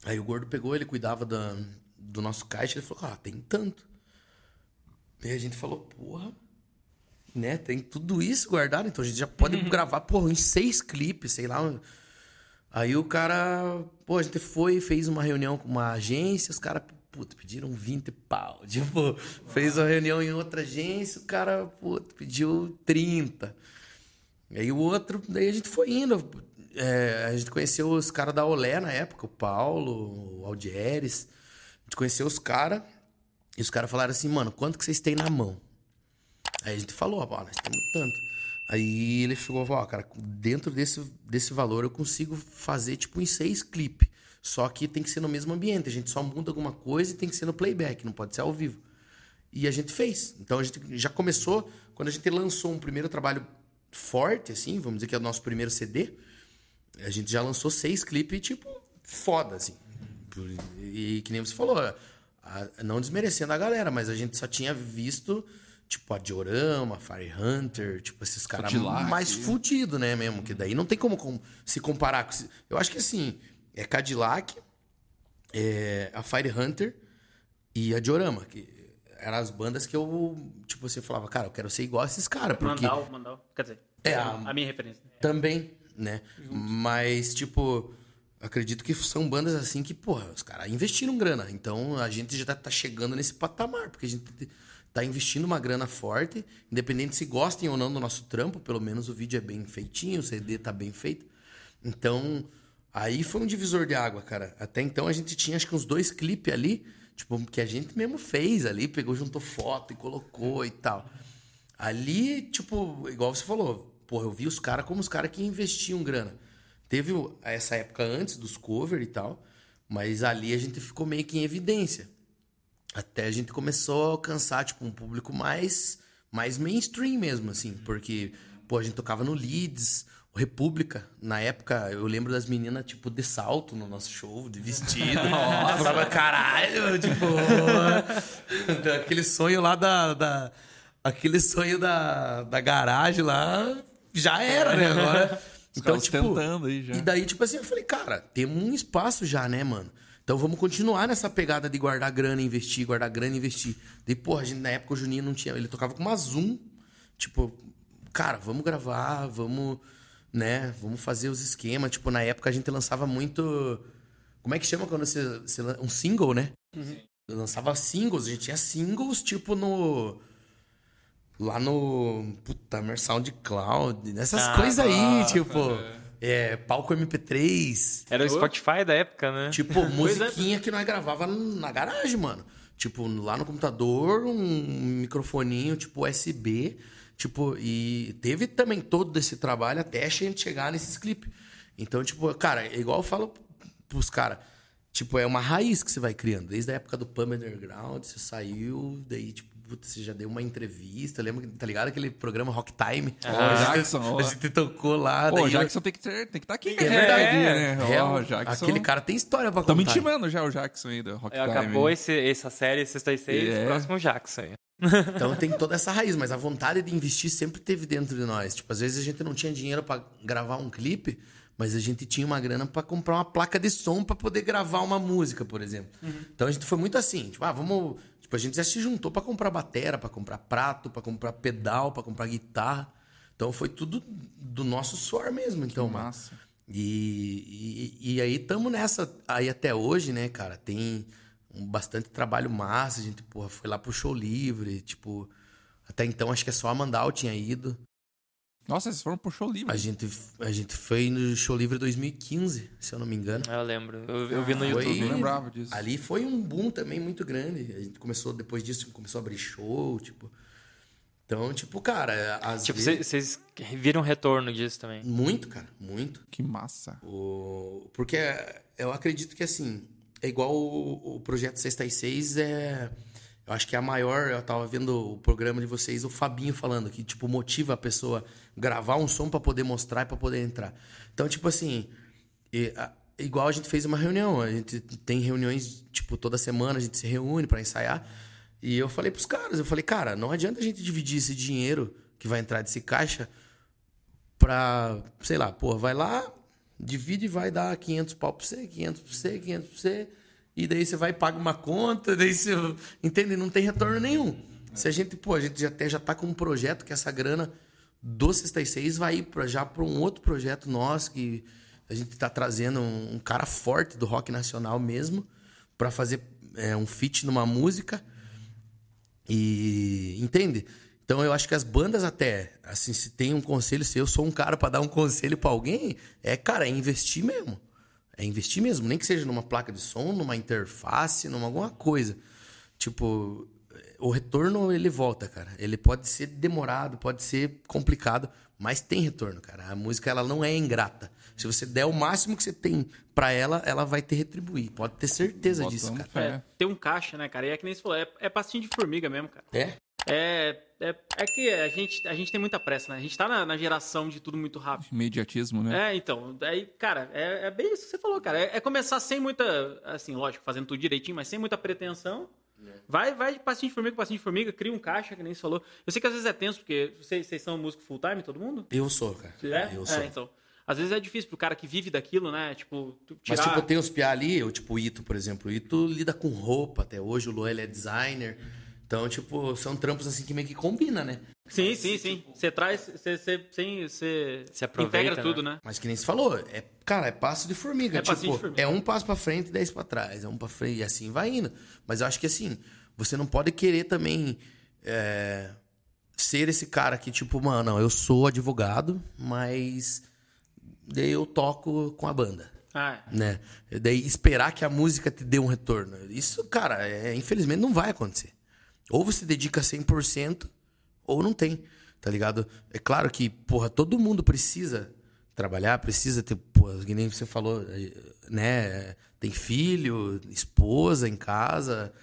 Aí o gordo pegou, ele cuidava da, do nosso caixa, ele falou, ah, tem tanto. E a gente falou, porra, né, tem tudo isso guardado, então a gente já pode uhum. gravar, porra, em seis clipes, sei lá. Aí o cara, pô, a gente foi, fez uma reunião com uma agência, os caras puta, pediram 20 pau. Tipo, fez uma reunião em outra agência, o cara, puta, pediu 30. E aí o outro, daí a gente foi indo. É, a gente conheceu os caras da Olé na época, o Paulo, o Aldieres. A gente conheceu os caras. E os caras falaram assim, mano, quanto que vocês têm na mão? Aí a gente falou, ó, nós temos tanto. Aí ele falou, ó, cara, dentro desse, desse valor eu consigo fazer, tipo, em seis clipes. Só que tem que ser no mesmo ambiente. A gente só muda alguma coisa e tem que ser no playback, não pode ser ao vivo. E a gente fez. Então a gente já começou, quando a gente lançou um primeiro trabalho forte, assim, vamos dizer que é o nosso primeiro CD, a gente já lançou seis clipes, tipo, foda, assim. E que nem você falou, não desmerecendo a galera, mas a gente só tinha visto, tipo, a Diorama, Fire Hunter, tipo, esses caras mais fudidos, né, mesmo? Que daí não tem como se comparar com. Eu acho que assim é Cadillac, é a Fire Hunter e a Diorama, que eram as bandas que eu, tipo, você falava, cara, eu quero ser igual a esses caras. Porque... Mandal, Mandal, quer dizer, é a, a minha referência. Também, né? Mas, tipo, acredito que são bandas assim que, porra, os caras investiram grana. Então a gente já tá chegando nesse patamar, porque a gente tá investindo uma grana forte, independente se gostem ou não do nosso trampo, pelo menos o vídeo é bem feitinho, o CD tá bem feito. Então, aí foi um divisor de água, cara. Até então a gente tinha acho que uns dois clipes ali, tipo, que a gente mesmo fez ali, pegou, juntou foto e colocou e tal. Ali, tipo, igual você falou, porra, eu vi os caras como os caras que investiam grana. Teve essa época antes dos cover e tal, mas ali a gente ficou meio que em evidência. Até a gente começou a alcançar, tipo, um público mais, mais mainstream mesmo, assim. Porque, pô, a gente tocava no Leeds, República. Na época, eu lembro das meninas, tipo, de salto no nosso show, de vestido. Nossa. Falava, caralho, tipo... aquele sonho lá da... da- aquele sonho da, da garagem lá, já era, né? Agora... Os caras tentando aí já. E daí, tipo assim, eu falei, cara, temos um espaço já, né, mano? Então vamos continuar nessa pegada de guardar grana, investir, guardar grana, investir. Daí, porra, a gente, na época o Juninho não tinha. Ele tocava com uma Zoom. Tipo, cara, vamos gravar, vamos, né? Vamos fazer os esquemas. Tipo, na época a gente lançava muito. Como é que chama quando você. você um single, né? Eu lançava singles, a gente tinha singles, tipo, no. Lá no. Puta, Mer SoundCloud, essas Ah, coisas aí, tipo. É, palco MP3. Era o Spotify da época, né? Tipo, musiquinha que nós gravava na garagem, mano. Tipo, lá no computador, um microfoninho, tipo, USB. Tipo, e teve também todo esse trabalho até a gente chegar nesses clipes. Então, tipo, cara, é igual eu falo pros caras. Tipo, é uma raiz que você vai criando. Desde a época do Pump Underground, você saiu, daí, tipo, putz, você já deu uma entrevista. Lembra, tá ligado? Aquele programa Rock Time? Ó, A gente- Jackson. A gente tocou lá. Pô, o eu- Jackson tem que ter, tem que estar aqui. É verdade, né? Real, Ó, o Jackson. Aquele cara tem história pra contar. Estamos intimando já o Jackson aí do Rock É, Time. acabou esse, essa série, Sexta e Seis, É. próximo Jackson aí. Então tem toda essa raiz, mas a vontade de investir sempre teve dentro de nós. Tipo, às vezes a gente não tinha dinheiro pra gravar um clipe, mas a gente tinha uma grana pra comprar uma placa de som pra poder gravar uma música, por exemplo. Então a gente foi muito assim, tipo, ah, vamos, tipo, a gente já se juntou pra comprar batera, pra comprar prato, pra comprar pedal, pra comprar guitarra. Então foi tudo do nosso suor mesmo, então, mano. Massa. E, e, e aí estamos nessa aí até hoje, né, cara? Tem um bastante trabalho massa. A gente, porra, foi lá pro show livre. Tipo, até então acho que é só a Mandal tinha ido. Nossa, vocês foram pro show livre. A gente, a gente foi no show livre 2015, se eu não me engano. Eu lembro. Eu, eu vi no Foi- YouTube. Não lembrava disso. Ali foi um boom também muito grande. A gente começou, depois disso, começou a abrir show, tipo. Então, tipo, cara, às Tipo, vezes. vocês viram um retorno disso também. Muito, cara, muito. Que massa. O... Porque eu acredito que assim, é igual o, o projeto Sexta e Seis é. Eu acho que é a maior. Eu tava vendo o programa de vocês, o Fabinho falando, que, tipo, motiva a pessoa gravar um som pra poder mostrar e pra poder entrar. Então, tipo assim, e, a- igual a gente fez uma reunião. A gente tem reuniões, tipo, toda semana a gente se reúne pra ensaiar. E eu falei pros caras, eu falei, cara, não adianta a gente dividir esse dinheiro que vai entrar desse caixa pra, sei lá, pô, vai lá, divide e vai dar 500 pau pra você, 500 pra você, 500 pra você, e daí você vai e paga uma conta, daí você, entende? Não tem retorno nenhum. Se a gente, pô, a gente já até já tá com um projeto que essa grana do 66 vai ir pra, já para um outro projeto nosso que a gente tá trazendo um, um cara forte do rock nacional mesmo pra fazer é, um feat numa música. E entende? Então eu acho que as bandas até, assim, se tem um conselho, se eu sou um cara pra dar um conselho pra alguém, é, cara, é investir mesmo. É investir mesmo, nem que seja numa placa de som, numa interface, numa alguma coisa. Tipo, o retorno ele volta, cara. Ele pode ser demorado, pode ser complicado, mas tem retorno, cara. A música ela não é ingrata. Se você der o máximo que você tem pra ela, ela vai te retribuir. Pode ter certeza disso, cara. É, ter um caixa, né, cara? E é que nem você falou, é, é pastinho de formiga mesmo, cara. É? É, é, é que a gente, a gente tem muita pressa, né? A gente tá na, na geração de tudo muito rápido. Imediatismo, né? É, então, aí, cara, é, é bem isso que você falou, cara. É, é começar sem muita, assim, lógico, fazendo tudo direitinho, mas sem muita pretensão. Vai, vai de passinho de formiga, passinho de formiga, cria um caixa, que nem você falou. Eu sei que às vezes é tenso, porque vocês, vocês são músico full time, todo mundo? Eu sou, cara. É? Eu sou. É, então. Às vezes é difícil pro cara que vive daquilo, né? Tipo, tu Mas, tirar... tipo, tem os piá ali, eu, tipo, o Ito, por exemplo. O Ito lida com roupa até hoje, o Luan ele é designer. Então, tipo, são trampos assim que meio que combina, né? Sim, sim, sim. Você traz, você, você, sem- você Se aproveita, integra tudo, né? Mas que nem você falou, é, cara, é passo de formiga. É tipo, de formiga. é um passo pra frente e dez pra trás. É um pra frente e assim vai indo. Mas eu acho que assim, você não pode querer também é, ser esse cara que, tipo, mano, não, eu sou advogado, mas daí eu toco com a banda. Ah, é. Né? Daí esperar que a música te dê um retorno. Isso, cara, é, infelizmente não vai acontecer. Ou você dedica 100%, ou não tem, tá ligado? É claro que, porra, todo mundo precisa trabalhar, precisa ter, porra, que nem você falou, eh, né? Tem filho, esposa em casa.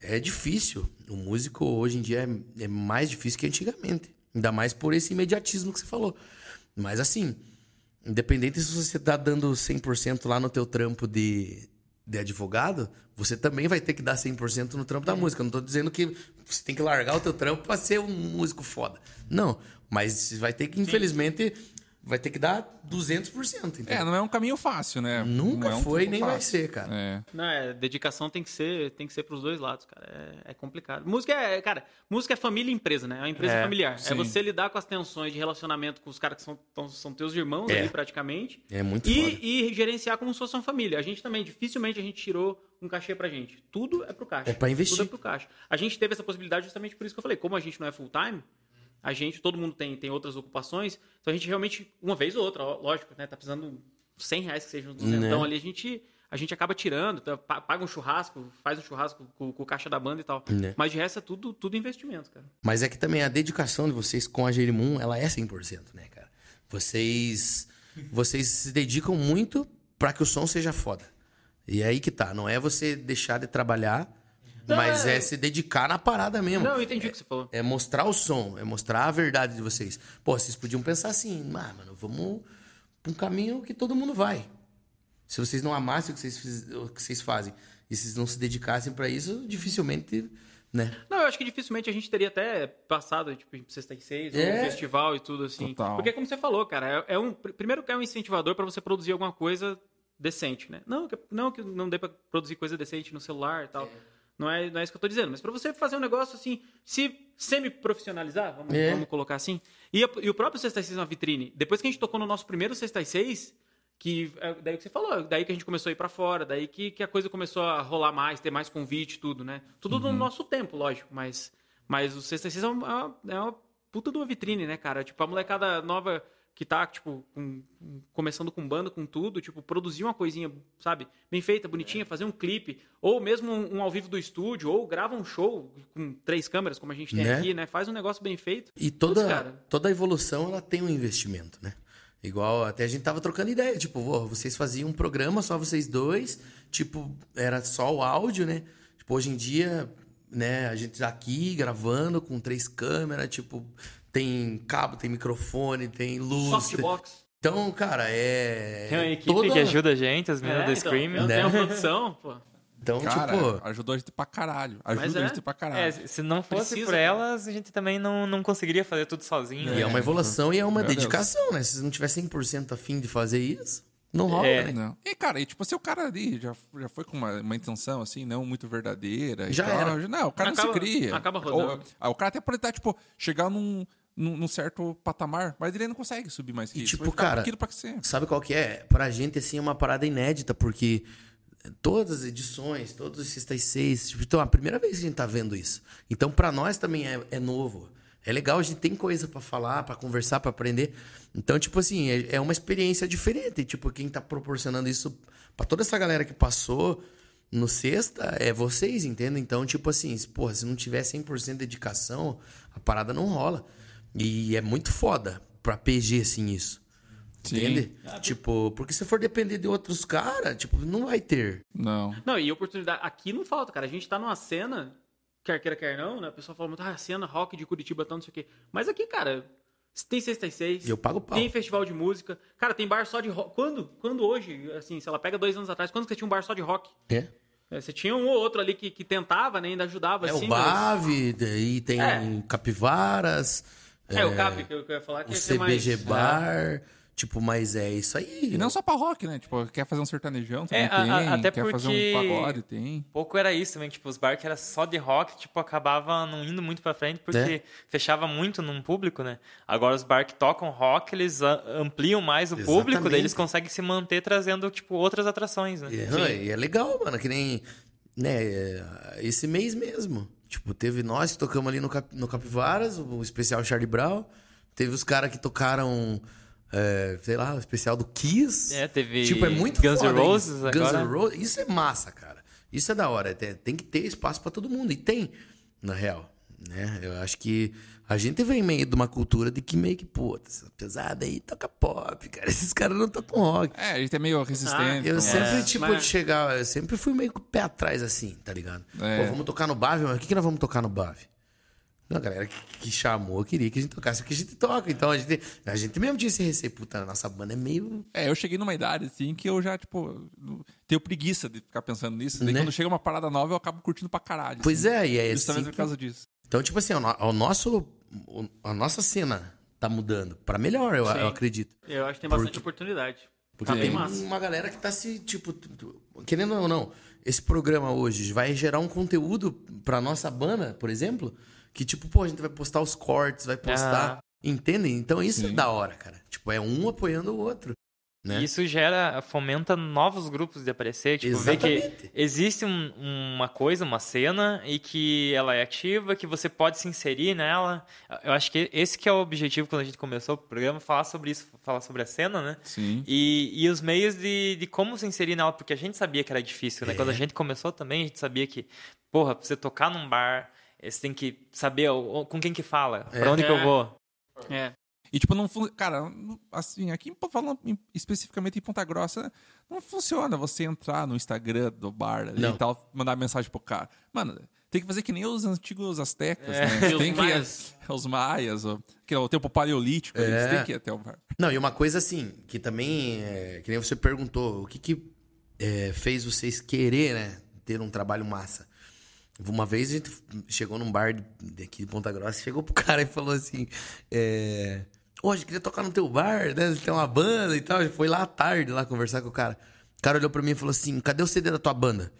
É difícil. O músico hoje em dia é, é mais difícil que antigamente. Ainda mais por esse imediatismo que você falou. Mas assim, independente se você tá dando 100% lá no teu trampo de, de advogado, você também vai ter que dar 100% no trampo da música. Eu não tô dizendo que você tem que largar o teu trampo pra ser um músico foda. Não, mas você vai ter que, infelizmente, vai ter que dar 200%. Entendeu? É, não é um caminho fácil, né? Nunca é um foi, nem vai fácil. ser, cara. É. Não, é, dedicação tem que ser, tem que ser pros dois lados, cara. É, é complicado. Música é, cara, música é família e empresa, né? É uma empresa É, familiar. É sim. você lidar com as tensões de relacionamento com os caras que são, tão- são teus irmãos É. ali, praticamente. É muito foda. E, e gerenciar como se fosse uma família. A gente também, dificilmente a gente tirou um cachê pra gente. Tudo é pro caixa. É pra investir. Tudo é pro caixa. A gente teve essa possibilidade justamente por isso que eu falei. Como a gente não é full time, a gente, todo mundo tem, tem outras ocupações, então a gente realmente, uma vez ou outra, lógico, né? Tá precisando 100 reais que seja uns 200 Né? ali, a gente, a gente acaba tirando, tá, pa- paga um churrasco, faz um churrasco com, com o caixa da banda e tal. Né? Mas de resto é tudo, tudo investimento, cara. Mas é que também a dedicação de vocês com a Jerimum, ela é 100%, né, cara? Vocês vocês se dedicam muito pra que o som seja foda. E é aí que tá, não é você deixar de trabalhar, Não, mas é- é se dedicar na parada mesmo. Não, eu entendi o que você falou. É mostrar o som, é mostrar a verdade de vocês. Pô, vocês podiam pensar assim, ah, mano, vamos pra um caminho que todo mundo vai. Se vocês não amassem o que vocês, fiz- o que vocês fazem e vocês não se dedicassem pra isso, dificilmente, né? Não, eu acho que dificilmente a gente teria até passado, tipo, em Sexta e Seis, ou É. um festival e tudo assim. Total. Porque, como você falou, cara, é, é um. pr- Primeiro que é um incentivador pra você produzir alguma coisa decente, né? Não que não, que não dê pra produzir coisa decente no celular e tal. Não, é, não é isso que eu tô dizendo, mas pra você fazer um negócio assim, se semi-profissionalizar, vamos, É. vamos colocar assim. E, a- e o próprio Sexta e Seis na vitrine, depois que a gente tocou no nosso primeiro Sexta e Seis, que é daí que você falou, daí que a gente começou a ir pra fora, daí que, que a coisa começou a rolar mais, ter mais convite, tudo, né? Tudo no nosso tempo, lógico, mas, mas o Sexta e Seis é uma, é uma puta de uma vitrine, né, cara? Tipo, a molecada nova que tá, tipo, com- começando com banda, com tudo, tipo, produzir uma coisinha, sabe, bem feita, bonitinha, fazer um clipe, ou mesmo um, um ao vivo do estúdio, ou grava um show com três câmeras, como a gente tem Né? aqui, né? Faz um negócio bem feito. E toda, Putz, toda evolução ela tem um investimento, né? Igual até a gente tava trocando ideia, tipo, "Vô, vocês faziam um programa só vocês dois, tipo, era só o áudio, né? Tipo, hoje em dia, né, a gente tá aqui gravando com três câmeras, tipo, tem cabo, tem microfone, tem luz. Softbox. Então, cara, é Tem uma equipe toda- que ajuda a gente, as meninas É, do então, Scream. eu Né? tenho uma produção, pô. Então, Cara, tipo, ajudou a gente pra caralho. Mas Ajuda é. a gente pra caralho. É, se não fosse Precisa, por elas, a gente também não, não conseguiria fazer tudo sozinho. e né? é uma evolução e é uma Meu Deus. dedicação, né? Se você não tiver 100% afim de fazer isso, não rola, É. né? Não. E, cara, e tipo, se o cara ali já, já foi com uma, uma intenção, assim, não muito verdadeira. e Já tal, era. Não, o cara não Acaba- se cria. acaba rodando. Ou, ah, o cara até pode estar, tipo, chegar num, num, num certo patamar, mas ele não consegue subir mais que E, isso. tipo, ficar cara. Sabe qual que é? Pra gente, assim, é uma parada inédita, porque todas as edições, todos os sextas e seis, tipo, então, é a primeira vez que a gente tá vendo isso. Então, pra nós também é, é novo. É legal, a gente tem coisa pra falar, pra conversar, pra aprender. Então, tipo assim, é, é uma experiência diferente. E, tipo, quem tá proporcionando isso pra toda essa galera que passou no sexta é vocês, entendem? Então, tipo assim, se- porra, se não tiver 100% de dedicação, a parada não rola. E é muito foda pra PG, assim, isso. Sim. Entende? Tipo, porque se for depender de outros caras, tipo, não vai ter. Não. Não, e oportunidade. Aqui não falta, cara. A gente tá numa cena, quer queira, quer não, né? O pessoal fala muito, ah, cena rock de Curitiba, tal, não sei o quê. Mas aqui, cara, tem sexta e seis. E eu pago pau. Tem festival de música. Cara, tem bar só de rock. Quando? Quando hoje? Assim, se ela pega dois anos atrás, quando que você tinha um bar só de rock? É, É, Você tinha um ou outro ali que, que tentava, né? Ainda ajudava, é assim. o mas- Bave, daí tem É. Capivaras, É, o CAP, que eu que eu ia falar, que o ia ser mais... CBG Bar. Tipo, mas é isso aí. E não só pra rock, né? Tipo, quer fazer um sertanejão também É, tem. a- até quer fazer porque- um pagode, tem. Pouco era isso também, tipo, os bar que era só de rock, tipo, acabava não indo muito pra frente porque É. fechava muito num público, né? Agora os bar que tocam rock, eles ampliam mais o público, Exatamente. daí eles conseguem se manter trazendo, tipo, outras atrações, né? E, e é legal, mano, que nem. Né, é, esse mês mesmo. Tipo, teve nós que tocamos ali no, Cap- no Capivaras, o especial Charlie Brown. Teve os caras que tocaram é, sei lá, o especial do Kiss. É, teve Tipo, é muito Guns N' Roses isso. agora. Guns N' Roses, isso é massa, cara. Isso é da hora. Tem, tem que ter espaço pra todo mundo. E tem, na real. Né? Eu acho que a gente vem meio de uma cultura de que meio que, pô, essa pesada aí toca pop, cara. Esses caras não tocam rock. É, a gente é meio resistente. Eu então- sempre, É, tipo, mas- de chegar, eu sempre fui meio com o pé atrás assim, tá ligado? É. Pô, vamos tocar no BAV, mas o que, que nós vamos tocar no BAV? Não, a galera que, que chamou queria que a gente tocasse o que a gente toca. Então a gente, a gente mesmo tinha esse receio, puta, a nossa banda é meio. É, eu cheguei numa idade, assim, que eu já, tipo, tenho preguiça de ficar pensando nisso. Daí Né? quando chega uma parada nova, eu acabo curtindo pra caralho. Pois assim. é, e é Justamente assim por que- causa disso. Então, tipo assim, o, no- o nosso, o- a nossa cena tá mudando pra melhor, eu, eu acredito. Eu acho que tem bastante oportunidade. Porque Tá bem tem massa. uma galera que tá se, tipo, querendo ou não, esse programa hoje vai gerar um conteúdo pra nossa banda, por exemplo, que tipo, pô, a gente vai postar os cortes, vai postar, Ah. entendem? Então isso é Sim. da hora, cara. Tipo, é um apoiando o outro, né? E isso gera, fomenta novos grupos de aparecer. Tipo, ver que Exatamente. existe um- uma coisa, uma cena, e que ela é ativa, que você pode se inserir nela. Eu acho que esse que é o objetivo quando a gente começou o programa, falar sobre isso, falar sobre a cena, né? Sim. E, e os meios de, de como se inserir nela, porque a gente sabia que era difícil, né? É. Quando a gente começou também, a gente sabia que, porra, pra você tocar num bar, eh, você tem que saber com quem que fala, pra onde que eu É. vou. É. E, tipo, não Cara, assim, aqui falando especificamente em Ponta Grossa, não funciona você entrar no Instagram do bar e tal, mandar mensagem pro cara. Mano, tem que fazer que nem os antigos astecas, É, né? e os tem que maias. Os maias, o, que é o tempo paleolítico, É. eles têm que ir até o bar. Não, e uma coisa assim, que também, é, que nem você perguntou, o que que é, fez vocês querer, né, ter um trabalho massa? Uma vez a gente chegou num bar daqui de Ponta Grossa, chegou pro cara e falou assim, é... Gente queria tocar no teu bar, né, tem uma banda e tal, gente foi lá à tarde lá conversar com o cara. O cara olhou pra mim e falou assim, cadê o CD da tua banda?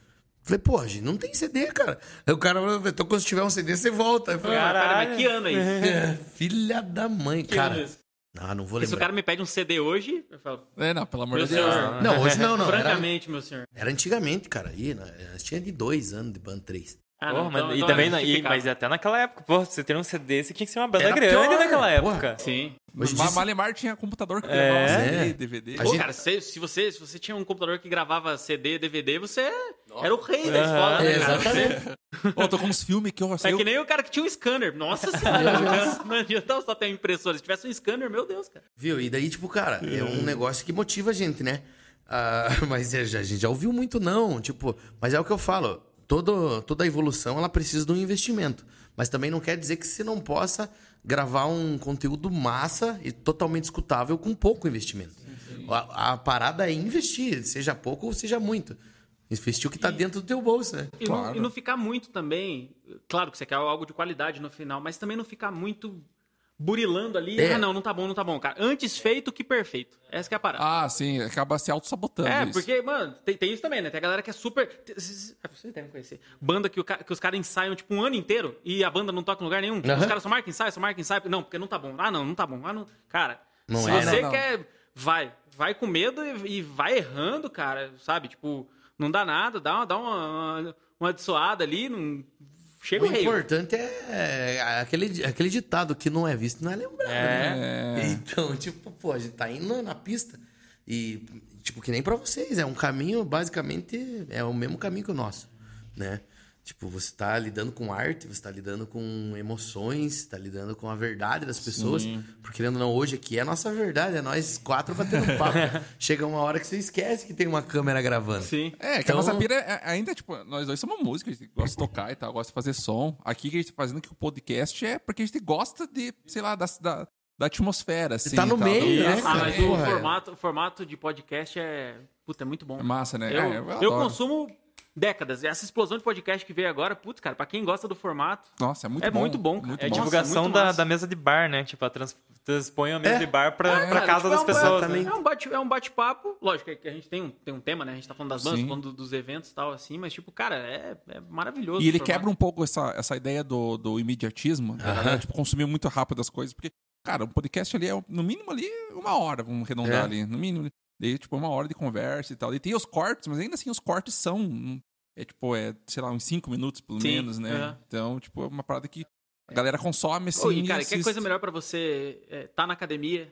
Falei, pô, gente não tem CD, cara. Aí o cara falou, então quando tiver um CD, você volta. Eu falei, Ah, Caralho. mas que ano é isso? "É, filha da mãe, Que ano é cara. isso? Ah, não vou Porque se o lembrar. cara me pede um CD hoje, eu falo, É, não, pelo amor de Deus. senhor. Não, hoje não, não. Era, Francamente, meu senhor. era antigamente, cara. Aí, nós tinha de dois anos de banda, três. Ah, Porra, não, mas- então- e então também, é e- mas até naquela época, pô, você ter um CD, você tinha que ser uma banda Era grande pior, naquela porra. época. Sim. Hoje Ma- disso- Malemar tinha computador que É. levava É. CD, DVD. Pô, gente- cara, se, se você, se você tinha um computador que gravava CD, DVD, você era o rei da escola, né, cara? exatamente. Ô, tô com uns filmes que eu É sei. que nem o cara que tinha um scanner. Nossa senhora. não adianta só ter uma impressora. Se tivesse um scanner, meu Deus, cara. Viu? E daí, tipo, cara, é um negócio que motiva a gente, né? Ah, mas é, a gente já ouviu muito não, tipo... Mas é o que eu falo. Todo, toda evolução, ela precisa de um investimento. Mas também não quer dizer que você não possa gravar um conteúdo massa e totalmente escutável com pouco investimento. A, a parada é investir, seja pouco ou seja muito. Investir o que tá dentro do teu bolso, né? E, não, Claro. e não ficar muito também. Claro que você quer algo de qualidade no final, mas também não ficar muito burilando ali. É. Ah, não, não tá bom, não tá bom, cara. Antes feito que perfeito. Essa que é a parada. Ah, sim, acaba se auto-sabotando. É, isso. porque, mano, tem, tem isso também, né? Tem a galera que é super. tem- Vocês devem conhecer. Banda que, o que os caras ensaiam, tipo, um ano inteiro e a banda não toca em lugar nenhum. Aham. Os caras só marcam ensaio, só marcam ensaio. Não, porque não tá bom. Ah, não, não tá bom. Ah, não. Cara, Não se é, você não, não. quer. Vai. Vai com medo e, e vai errando, cara. Sabe? Tipo, não dá nada, dá uma, dá uma, uma, uma ali. Não... Chega O o rei. importante é aquele, aquele ditado que não é visto, não é lembrado. né? É. Então, tipo, pô, a gente tá indo na pista e, tipo, que nem pra vocês, é um caminho, basicamente, é o mesmo caminho que o nosso, né? Tipo, você tá lidando com arte, você tá lidando com emoções, tá lidando com a verdade das pessoas. Porque, querendo ou não, hoje aqui é a nossa verdade, é nós quatro batendo papo. Chega uma hora que você esquece que tem uma câmera gravando. Sim. É, que Então- a nossa pira é- ainda, tipo, nós dois somos músicos, a gente gosta de tocar e tal, gosta de fazer som. Aqui que a gente tá fazendo que o podcast é porque a gente gosta de, sei lá, da, da, da atmosfera, assim. tá no tal, meio, do- né, Ah, mas o é. formato, o formato de podcast é. Puta, é muito bom. É massa, né? Eu, É, eu eu consumo décadas. Essa explosão de podcast que veio agora, putz, cara, pra quem gosta do formato. Nossa, é muito É bom. muito bom, cara. Muito É É a bom. Nossa, divulgação muito da, massa. da mesa de bar, né? Tipo, a trans, transpõe a mesa É. de bar pra, É, pra Cara, casa tipo, das é um- pessoas. né? É um bate- é um bate-papo. Lógico que a gente tem um, tem um tema, né? A gente tá falando das bandas, Sim. falando do- dos eventos e tal, assim, mas, tipo, cara, é, é maravilhoso. E ele formato. quebra um pouco essa, essa ideia do, do imediatismo, da galera, tipo, consumir muito rápido as coisas, porque, cara, um podcast ali é, no mínimo, ali, uma hora, vamos arredondar É. ali, no mínimo. Daí, tipo, uma hora de conversa e tal. E tem os cortes, mas ainda assim, os cortes são, é tipo, é, sei lá, uns cinco minutos, pelo Sim, menos, né? é. Então, tipo, é uma parada que a galera consome, assim, Ô, e, e cara, que assiste. coisa melhor pra você é, tá na academia,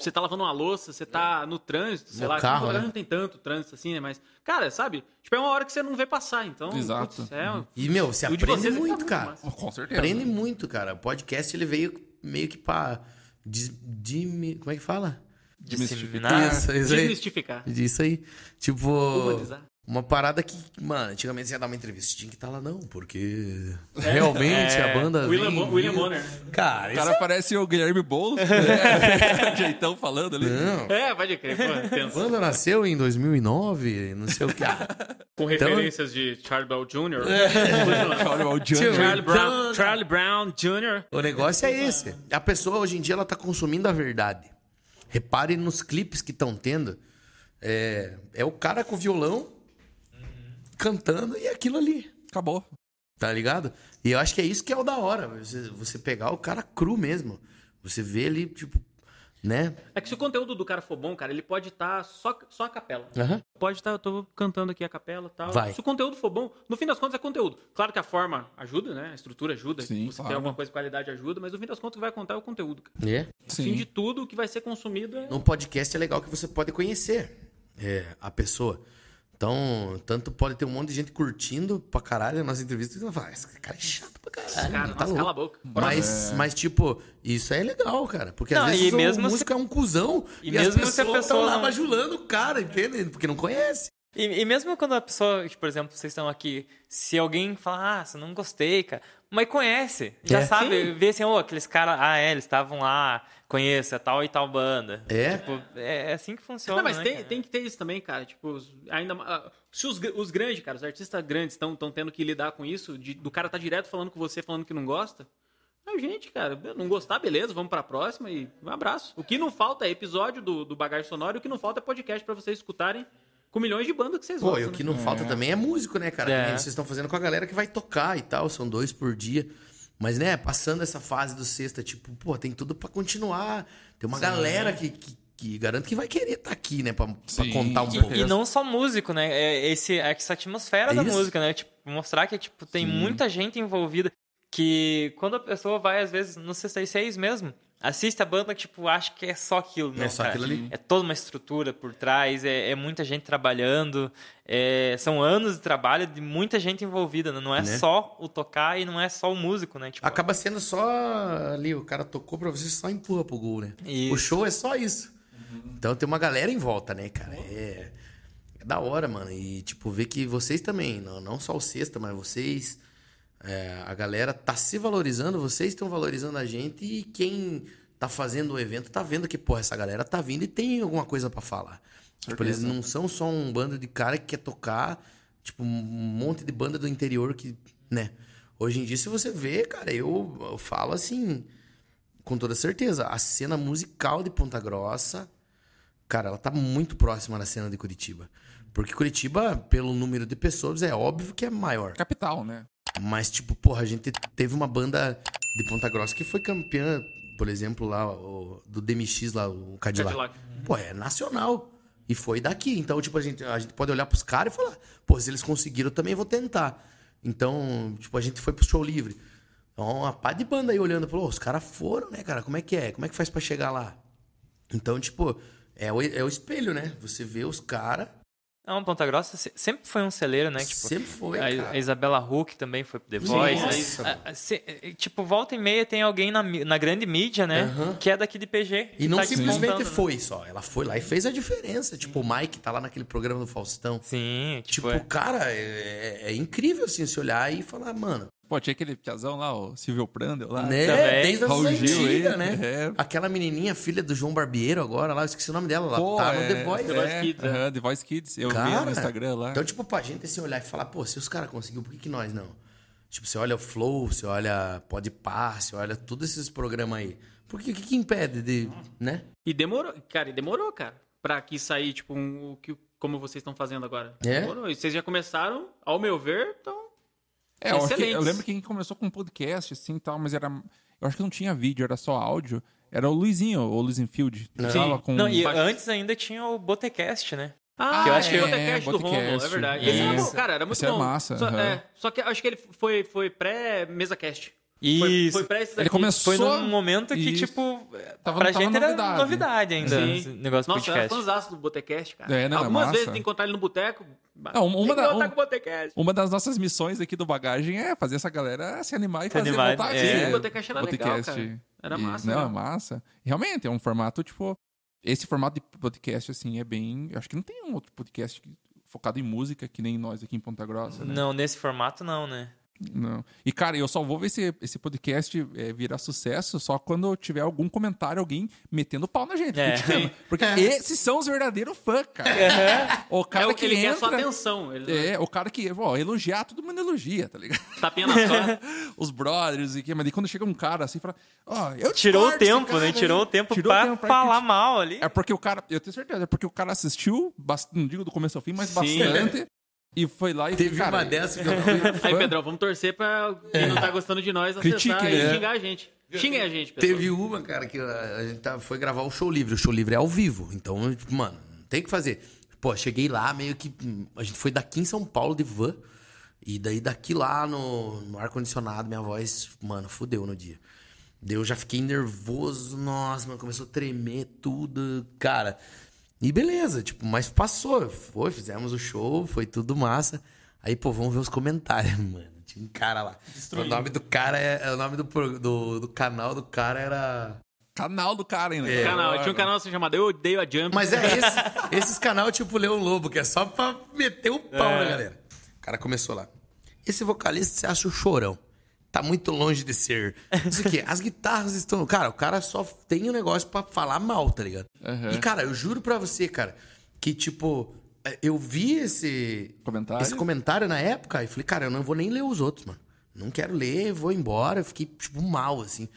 Você tá lavando uma louça, você tá no trânsito, sei No lá. carro, agora né? não tem tanto trânsito assim, né? Mas, cara, sabe? Tipo, é uma hora que você não vê passar, então. Exato. putz, é, E, meu, você de aprende vocês é muito, muito cara. Com certeza. Aprende muito, cara. O podcast, ele veio meio que pra... Des, dimi- como é que fala? Disseminar. Isso, isso aí. Desmistificar. Isso aí. Tipo... Humanizar. Uma parada que, mano, antigamente você ia dar uma entrevista, tinha que estar lá, não, porque realmente a banda. William, vem, William Bonner. Cara, O cara parece o Guilherme Boulos. né? Jeitão falando ali. Não. É, pode crer, pô, A banda nasceu em 2009, não sei o que. Com referências de Charlie Brown Jr. Olha o Johnny. Charlie Brown, Charlie Brown Jr. O negócio é esse. A pessoa hoje em dia ela tá consumindo a verdade. Repare nos clipes que estão tendo. É, é o cara com o violão cantando e aquilo ali. Acabou. Tá ligado? E eu acho que é isso que é o da hora. Você, você pegar o cara cru mesmo. Você vê ele, tipo, né? É que se o conteúdo do cara for bom, cara, ele pode estar só, só a capela. Aham. Pode estar, eu tô cantando aqui a capela e tal. Vai. Se o conteúdo for bom, no fim das contas é conteúdo. Claro que a forma ajuda, né? A estrutura ajuda. Sim, você claro. tem alguma coisa de qualidade ajuda, mas no fim das contas o que vai contar é o conteúdo. Cara. É. No fim Sim. de tudo, o que vai ser consumido é. No podcast é legal que você pode conhecer é, a pessoa. Então, tanto pode ter um monte de gente curtindo pra caralho a nossa entrevista e você fala, "Ah, esse cara é chato pra caralho. Cara, tá nossa, cala a boca. Mas, mas, tipo, isso é legal, cara. Porque Não, às vezes mesmo o se- músico é um cuzão e, e as mesmo se a pessoas estão pessoa lá não- bajulando o cara, entende? Porque não conhece. E, e mesmo quando a pessoa, tipo, por exemplo, vocês estão aqui, se alguém fala, ah, você não gostei, cara, mas conhece, já É. sabe, vê assim, ô, aqueles caras, ah, é, eles estavam lá, conheço, é tal e tal banda. É? Tipo, é, é assim que funciona, Não, mas né, tem, cara? tem que ter isso também, cara. Tipo, ainda ah, se os, os grandes, cara, os artistas grandes estão tendo que lidar com isso, de- do cara tá direto falando com você, falando que não gosta. Ah, gente, cara, não gostar, beleza, vamos pra próxima e um abraço. O que não falta é episódio do, do Bagagem Sonoro, e o que não falta é podcast pra vocês escutarem com milhões de bandas que vocês Pô, e gostam. o que né? não falta também é músico, né, cara? É. Vocês estão fazendo com a galera que vai tocar e tal, são dois por dia. Mas, né, passando essa fase do sexta, tipo, pô, tem tudo pra continuar. Tem uma galera que, que, que garanto que vai querer estar aqui, né, pra, pra Sim, contar um pouco. E, e não só músico, né? É esse, é essa atmosfera É da isso. música, né? Tipo, mostrar que tipo, tem muita gente envolvida. Que quando a pessoa vai, às vezes, no Sexta e Seis mesmo, assiste a banda, tipo, acha que é só aquilo. Não, É só cara. aquilo ali. É toda uma estrutura por trás, é, é muita gente trabalhando, é- são anos de trabalho de muita gente envolvida, né? Não é Né? só o tocar e não é só o músico, né? Tipo, Acaba sendo só ali, o cara tocou pra você, só empurra pro gol, né? Isso. O show é só isso. Então tem uma galera em volta, né, cara? É, é da hora, mano. E, tipo, ver que vocês também, não, não só o Sexta, mas vocês, é, a galera tá se valorizando, vocês estão valorizando a gente e quem tá fazendo o evento tá vendo que, pô, essa galera tá vindo e tem alguma coisa pra falar. Tipo, eles não são só um bando de cara que quer tocar, tipo, um monte de banda do interior que, né? Hoje em dia, se você vê, cara, eu, eu falo assim, com toda certeza, a cena musical de Ponta Grossa, cara, ela tá muito próxima da cena de Curitiba. Porque Curitiba, pelo número de pessoas, é óbvio que é maior. Capital, né? Mas, tipo, porra, a gente teve uma banda de Ponta Grossa que foi campeã, por exemplo, lá, o- do DMX lá, o Cadillac. Cadillac. Pô, é nacional. E foi daqui. Então, tipo, a gente, a gente pode olhar pros caras e falar, pô, se eles conseguiram, eu também vou tentar. Então, tipo, a gente foi pro show livre. Então, uma pá de banda aí olhando, falou, "Ô, os caras foram, né, cara? Como é que é? Como é que faz pra chegar lá? Então, tipo, é o, é o espelho, né? Você vê os caras, Não, Ponta Grossa se- sempre foi um celeiro, né? Tipo, sempre foi, a, a Isabela Huck também foi pro The Voice. A- a- se- tipo, volta e meia tem alguém na, na grande mídia, né? Que é daqui de PG. E não tá simplesmente né? foi só. Ela foi lá e fez a diferença. Tipo, o Mike tá lá naquele programa do Faustão. Sim, tipo, Tipo, é. cara, é, é incrível assim se olhar e falar, mano, Pô, tinha aquele piazão lá, o Silvio Prandel lá. né? também. Desde as antigas, né? é. Aquela menininha, filha do João Barbeiro agora lá, eu esqueci o nome dela, ela Pô, tá no é, The Voice. The Voice é, Kids, aham, The Voice Kids. Eu vi Cara, no Instagram lá. Então, tipo, pra gente assim olhar e falar, pô, se os caras conseguiram, por que, que nós não? Tipo, você olha o Flow, você olha Podpah, você olha todos esses programas aí. Por que, o que, que impede de, né? E demorou, cara, e demorou, cara, pra aqui sair, tipo, um, o que, como vocês estão fazendo agora. É? Demorou. E vocês já começaram, ao meu ver, então. É, eu, que- eu lembro que quem começou com um podcast, assim, tal, mas era... Eu acho que não tinha vídeo, era só áudio. Era o Luizinho, o Luizinho Field. que Sim. com... Não, e antes ainda tinha o Botecast, né? Ah, Que eu acho acho que que o é, podcast do Romulo, é verdade. É. Esse era bom, cara, era muito Esse era bom. massa, Só, aham. é, só que acho que ele foi, foi pré-mesa cast. Foi, Isso. foi pra esse Ele daqui. começou- Foi num momento que, Isso. tipo, Tava- pra tava gente era novidade. novidade, ainda, Sim. esse negócio Nossa, podcast. fãzaço do Botecast, cara. É, não, é Algumas massa. vezes tem que encontrar ele no boteco. Não, uma da- um- Botecast. Uma das nossas missões aqui do Bagagem é fazer essa galera se animar e Se fazer animar, voltar é. aqui. Sim, né? o Botecast era legal, Podcast. cara. Era E- massa. Não, né? é massa. Realmente, é um formato, tipo... Esse formato de podcast, assim, é bem... Acho que não tem um outro podcast focado em música que nem nós aqui em Ponta Grossa, né? Não, nesse formato não, né? Não. E, cara, eu só vou ver esse, esse podcast é, virar sucesso só quando tiver algum comentário, alguém metendo pau na gente. É. criticando. Porque esses são os verdadeiros fãs, cara. O cara É o que, que ele quer sua entra... atenção. Ele É, o cara que, ó, elogiar, todo mundo elogia, tá ligado? tapinha na sua. Os brothers e que, mas daí quando chega um cara assim, fala, ó, eu Tirou o tempo, cara né? aí. Tirou o tempo Tirou o pra tempo pra falar mal ali. É porque o cara, eu tenho certeza, é porque o cara assistiu, bast- não digo do começo ao fim, mas Sim. bastante, e foi lá e Teve cara, uma dessa que eu fui. Aí, Pedrão, vamos torcer pra quem não tá gostando de nós acessar Critique, e né? xingar a gente. Xinguem a gente, pessoal. Teve uma, cara, que a gente tá- foi gravar o show livre. O show livre é ao vivo. Então, tipo, mano, tem que fazer. Pô, cheguei lá, meio que. hum, A gente foi daqui em São Paulo de van. E daí daqui lá no, no ar-condicionado, minha voz, mano, fudeu no dia. Daí eu já fiquei nervoso, nossa, mano, começou a tremer tudo, cara. E beleza, tipo, mas passou. Foi, fizemos o show, foi tudo massa. Aí, pô, vamos ver os comentários, mano. Tinha um cara lá. O nome do cara é. é O nome do, do, do canal do cara era. canal do cara ainda. É. Canal. Tinha um canal assim chamado Eu Odeio a Jump. Mas é esse, esses canal tipo Leão Lobo, que é só pra meter o pau na galera. O cara começou lá. Esse vocalista você acha o chorão. Tá muito longe de ser. Isso aqui, as guitarras estão. Cara, o cara só tem um negócio pra falar mal, tá ligado? E, cara, eu juro pra você, cara, que tipo. Eu vi esse Comentário? esse comentário na época e falei, cara, eu não vou nem ler os outros, mano. Não quero ler, vou embora. Eu fiquei, tipo, mal, assim.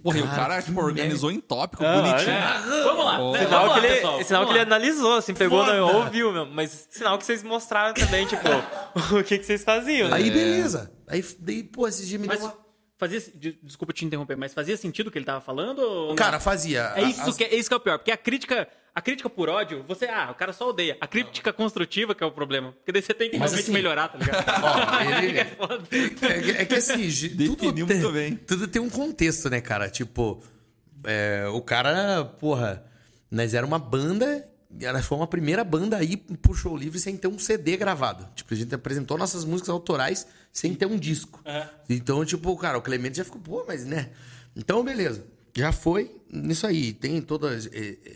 Porra, e o cara, tipo, organizou em tópico, Ah, bonitinho. É. Vamos lá. Oh. Sinal Vamos que lá, ele, pessoal. sinal que ele lá. analisou, assim, pegou, Foda. não, ouviu mesmo. Mas sinal que vocês mostraram também, tipo, o que, que vocês faziam, né? Aí, beleza. Aí, daí, pô, esse dia me Mas deu uma... fazia. de- Desculpa te interromper, mas fazia sentido o que ele tava falando? Não? Cara, fazia. É isso, As- que, é isso que é o pior, porque a crítica, a crítica por ódio, você, ah, o cara só odeia. A crítica construtiva que é o problema. Porque daí você tem que Mas realmente assim- melhorar, tá ligado? Ó, ele- É foda. É, que- é que assim, tudo tem, muito bem. tudo tem um contexto, né, cara? Tipo, é, o cara, porra, nós era uma banda, era, foi uma primeira banda aí pro show livre sem ter um CD gravado. Tipo, a gente apresentou nossas músicas autorais sem ter um disco. Então, tipo, cara, o Clemente já ficou, pô, mas né? Então, beleza. Já foi nisso aí. Tem todo é,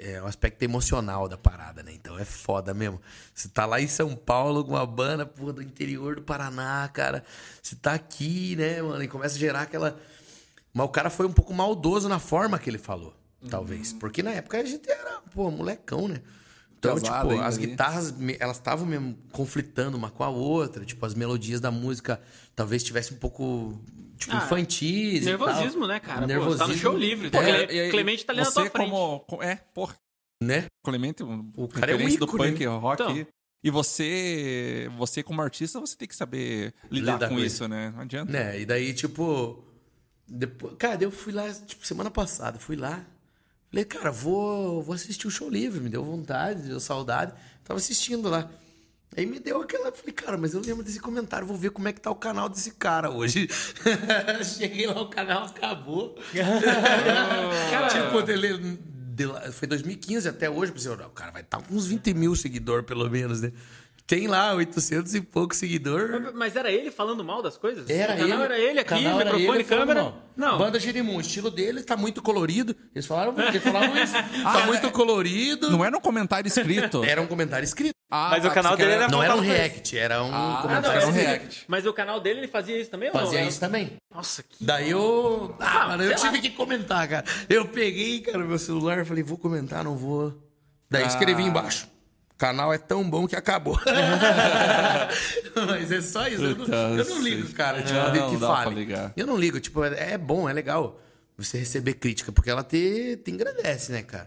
é, o aspecto emocional da parada, né? Então é foda mesmo. Você tá lá em São Paulo com uma banda, porra, do interior do Paraná, cara. Você tá aqui, né, mano? E começa a gerar aquela. Mas o cara foi um pouco maldoso na forma que ele falou, talvez. Porque na época a gente era, pô, molecão, né? Então, Casado tipo, as ali. guitarras, elas estavam mesmo conflitando uma com a outra. Tipo, as melodias da música talvez tivessem um pouco, tipo, Ah, infantis e Nervosismo, tal. né, cara? Pô, Nervosismo. você tá no show livre. Pô, Cle- e aí, Clemente tá ali na você tua frente. como, co- É, porra. Né? Clemente, um, O cara é um referência do ícone, punk né? rock. Então. E você, você como artista, você tem que saber lidar, Lidar com, com isso, né? Não adianta. Né? E daí, tipo. Depois, cara, eu fui lá, tipo, semana passada, fui lá. Falei, cara, vou, vou assistir o show livre. Me deu vontade, deu saudade. Tava assistindo lá. Aí me deu aquela. Falei, cara, mas eu lembro desse comentário, vou ver como é que tá o canal desse cara hoje. Cheguei lá, o canal acabou. tipo, lá- foi 2015 até hoje. Pensei, "Não, o cara vai estar com uns 20 mil seguidores, pelo menos, né? Tem lá 800 e pouco seguidor. Mas era ele falando mal das coisas? Era o canal ele. era ele aqui, canal era microfone, ele câmera. mal. Não. Banda Jerimum, o estilo dele tá muito colorido. Eles falaram, eles falavam isso. tá muito colorido. Não era um comentário escrito. Era um comentário escrito. Ah, Mas o tá, canal você dele quer- era- Não era um react, era um Ah, Ah, não, comentário era um react. Mas o canal dele ele fazia isso também? ou Fazia isso também. Nossa, que. Daí eu. Ah, Ah, mano, eu sei lá. tive que comentar, cara. Eu peguei, cara, meu celular, falei, vou comentar, não vou. Daí escrevi Ah. embaixo. O canal é tão bom que acabou. Mas é só isso. Eu não, eu não ligo, cara, tipo, Não, que fale. ligar. Eu não ligo, tipo, é, é bom, é legal você receber crítica, porque ela te, te engrandece, né, cara?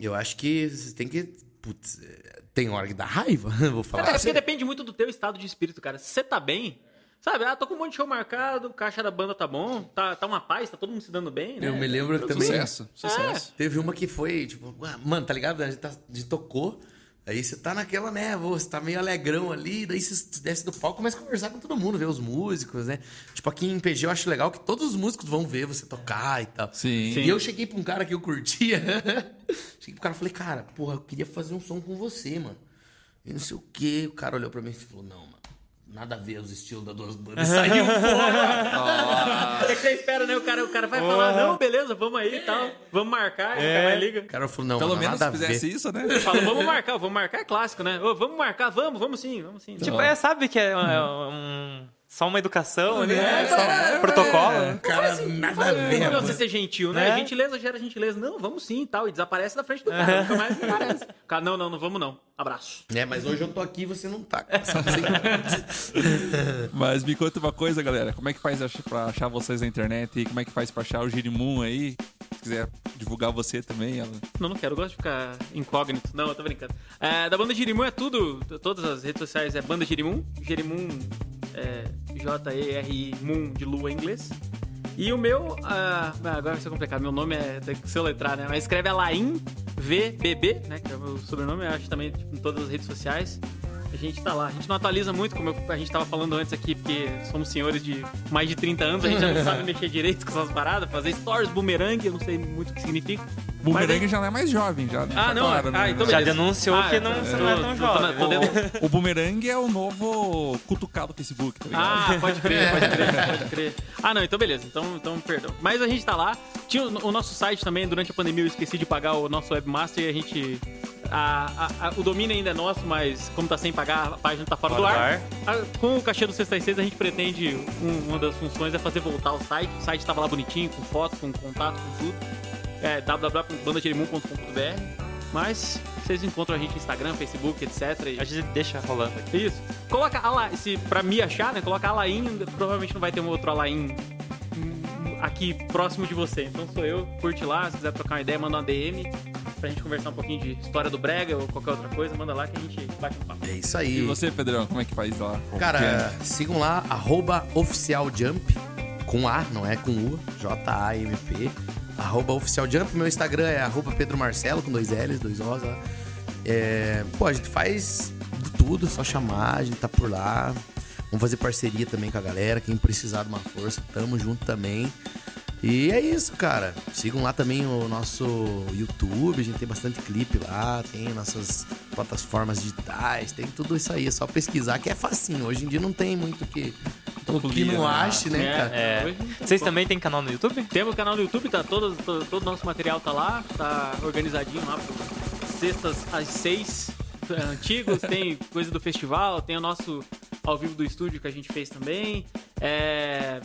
Eu acho que você tem que. Putz, é, tem hora que dá raiva, vou falar. É, pra porque depende muito do teu estado de espírito, cara. Se você tá bem, sabe? Ah, tô com um monte de show marcado, o caixa da banda tá bom, tá, tá uma paz, tá todo mundo se dando bem, né? Eu me lembro que também. Sucesso, sucesso. Teve uma que foi, tipo, ah, mano, tá ligado? A gente, tá- a gente tocou, Aí você tá naquela, né? Você tá meio alegrão ali, daí você desce do palco e começa a conversar com todo mundo, ver os músicos, né? Tipo, aqui em PG eu acho legal que todos os músicos vão ver você tocar e tal. Sim. E eu cheguei pra um cara que eu curtia. cheguei pro cara e falei, cara, porra, eu queria fazer um som com você, mano. E não sei o quê. O cara olhou pra mim e falou, não, mano. Nada a ver os estilos das duas bandas. Saiu fora. É que você espera, né? O cara, o cara vai falar, não, beleza, vamos aí e tal. Vamos marcar, e o cara vai liga. O cara falou, não, Pelo menos nada se a ver. fizesse isso, né? Fala, vamos marcar, vamos marcar é clássico, né? Ô, vamos marcar, vamos, vamos sim, vamos sim. Tipo, é, sabe que é, é um- só uma educação ali, né? Só um protocolo. né? Cara, nada a ver. Não, você ser gentil, né? É. Gentileza gera gentileza. Não, vamos sim e tal. E desaparece da frente do cara. Nunca mais aparece. O cara, não, não, não vamos não. Abraço. É, mas hoje eu tô aqui e você não tá. Assim? Mas me conta uma coisa, galera. Como é que faz pra achar vocês na internet? E como é que faz pra achar o Girimum aí? Se quiser divulgar você também, ela. Não, não quero. Eu gosto de ficar incógnito. Não, eu tô brincando. É, da banda Girimum é tudo. Todas as redes sociais é banda Girimum. Girimum é J-E-R-I Moon de lua em inglês. E o meu, ah, ah, agora vai ser complicado. Meu nome é, tem que soletrar, né? Mas escreve Alain VBB, né? Que é o meu sobrenome. Eu acho também tipo, em todas as redes sociais. A gente tá lá. A gente não atualiza muito, como eu- a gente tava falando antes aqui, porque somos senhores de mais de 30 anos, a gente já não sabe mexer direito com essas paradas, fazer stories, boomerang, eu não sei muito o que significa. Boomerang Mas já não é mais jovem, já, né? Ah, Tá não, claro, ah, né? então Já denunciou Ah, que não, tô- não é tão tô- tô jovem. tô dentro- O Boomerang é o novo cutucar do Facebook, tá ligado? Ah, pode crer, pode crer, pode crer. Ah, não, então beleza. Então, então perdão. Mas a gente tá lá. Tinha o, o nosso site também, durante a pandemia eu esqueci de pagar o nosso webmaster e a gente. A- a- a- o domínio ainda é nosso, mas como tá sem pagar, a página tá fora, do ar. Ah, com o cachê do Sexta e Seis, a gente pretende. um- uma das funções é fazer voltar o site. O site tava lá bonitinho, com foto, com contato, com tudo. É www.bandajerimum.com.br. Mas vocês encontram a gente no Instagram, Facebook, etc. e- A gente deixa rolando aqui. isso. Coloca Alain, se pra me achar, né? Coloca Alain, provavelmente não vai ter um outro Alain aqui próximo de você. Então sou eu, curte lá, se quiser trocar uma ideia, manda uma DM pra gente conversar um pouquinho de história do Brega ou qualquer outra coisa, manda lá que a gente bate um papo. É isso E aí. você, Pedrão, como é que faz lá? Cara, sigam lá, arroba oficialjump, com A, não é com U, J-A-M-P, arroba oficialjump. Meu Instagram é arroba Pedro Marcelo, com dois L's, dois O's lá. É, pô, a gente faz de tudo, só chamar, a gente tá por lá. Vamos fazer parceria também com a galera, quem precisar de uma força, tamo junto também. E é isso, cara. Sigam lá também o nosso YouTube, a gente tem bastante clipe lá, tem nossas plataformas digitais, tem tudo isso aí. É só pesquisar que é facinho. Hoje em dia não tem muito que, o que não né? ache, né, cara? É. Não tem Vocês também têm canal no YouTube? Temos canal no YouTube, tá todo, todo, todo o nosso material tá lá, tá organizadinho lá pro sextas às seis é, antigos, tem coisa do festival, tem o nosso ao vivo do estúdio que a gente fez também. É,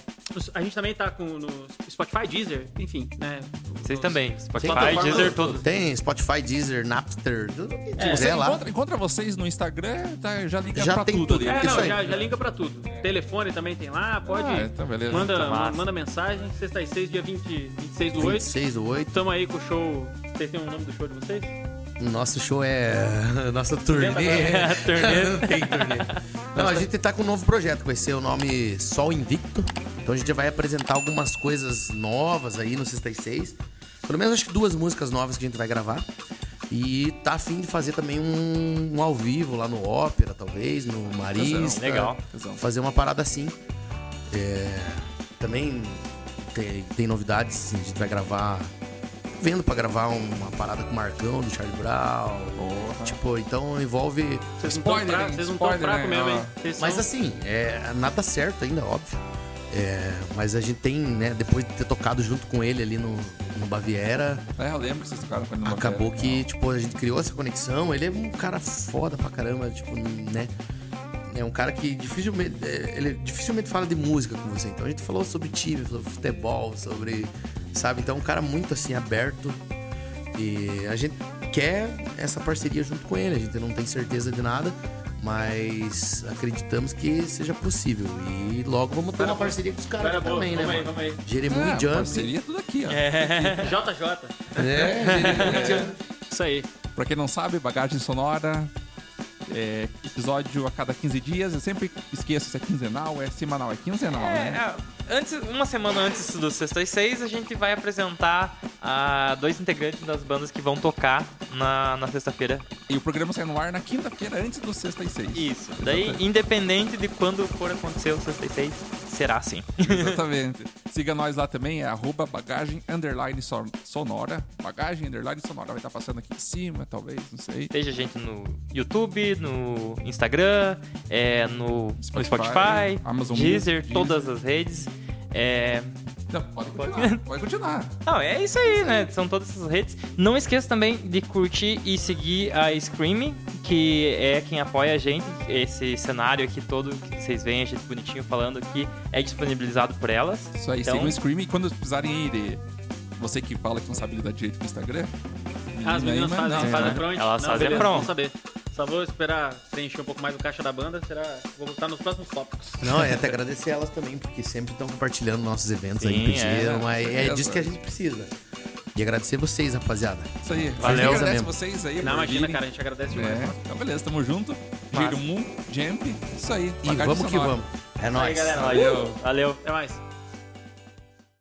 a gente também tá com no Spotify, Deezer, enfim, né? Vocês também. Spotify, Deezer, tudo. Tem Spotify, Deezer, Napster, tudo que Você quiser lá. encontra, encontra vocês no Instagram, tá, já liga Já pra tem tudo, tudo. É, não, já, já liga pra tudo. Telefone também tem lá, pode. Ah, então beleza. manda, Tá manda mensagem, sexta às seis, dia 20, 26 do 8. 26 do 8. Tamo aí com o show. Vocês têm o nome do show de vocês? Nosso show é. Nossa turnê. Inventa Turnê. Não tem turnê. Não, a gente tá com um novo projeto, vai ser o nome Sol Invicto. Então a gente vai apresentar algumas coisas novas aí no Sexta e Seis. Pelo menos acho que duas músicas novas que a gente vai gravar. E tá afim de fazer também um, um ao vivo lá no Ópera, talvez, no Marista. Legal. Fazer uma parada assim. É, também tem, tem novidades, a gente vai gravar. Vendo pra gravar uma parada com o Marcão do Charlie Brown. Porra. Tipo, então envolve Vocês não estão Spoiler, vocês não estão Spoiler, fracos né? mesmo, hein? Ah. Vocês Mas são- assim, é, nada certo ainda, óbvio. É, mas a gente tem, né, depois de ter tocado junto com ele ali no, no Baviera, É, eu lembro que vocês tocaram com ele numa acabou festa. que, tipo, a gente criou essa conexão. Ele é um cara foda pra caramba, tipo, né? É um cara que dificilmente, é, ele dificilmente fala de música com você. Então a gente falou sobre time, sobre futebol, sobre. Sabe? Então é um cara muito assim, aberto. E a gente quer essa parceria junto com ele. A gente não tem certeza de nada, mas acreditamos que seja possível. E logo vamos ter uma parceria com os caras boa, também, né? vamos aí, mano? vamos aí. Jeremu É, e Jump. parceria tudo aqui, ó. JJ. É, Jeremu e Jump. Isso aí. Pra quem não sabe, bagagem sonora. é, episódio a cada 15 dias. Eu sempre esqueço se é quinzenal, é semanal, é quinzenal, É, né? é, antes, uma semana antes do Sexta e Seis, a gente vai apresentar a dois integrantes das bandas que vão tocar na, na sexta-feira. E o programa sai no ar na quinta-feira, antes do Sexta e Seis. Isso. Daí, independente de quando for acontecer o sexta e seis, será assim. Exatamente. Siga nós lá também, é arroba bagagem underline son- sonora. Bagagem underline sonora. Vai estar passando aqui em cima, talvez, não sei. Seja gente no YouTube, no Instagram, é, no no Spotify, Spotify, Amazon Deezer, Music, todas as redes. É, Não, pode continuar. Pode continuar. Não, é isso aí, né? São todas essas redes. Não esqueça também de curtir e seguir a Scream, que é quem apoia a gente. Esse cenário aqui todo que vocês veem, a gente bonitinho falando aqui, é disponibilizado por elas. Isso aí, Então- sigam o Scream e quando precisarem aí de... Você que fala que não sabe lidar direito com o Instagram... Ah, as menina meninas fazem, mas não, fazem front. Elas Não, fazem beleza, front. Vamos saber. Só vou esperar preencher um pouco mais o caixa da banda. Será. Vou botar nos próximos tópicos. Não, é até agradecer elas também, porque sempre estão compartilhando nossos eventos aí, Sim, pediram, é. é Beleza. disso que a gente precisa. E agradecer vocês, rapaziada. Isso aí. Valeu. A gente agradece Mesmo. vocês aí. Não, imagina, virem. cara, a gente agradece demais. É, então beleza, tamo junto. Girmu, Jamp, isso aí. E vamos que sonora. vamos. É Aí, nóis. galera. Valeu. Valeu. Até mais.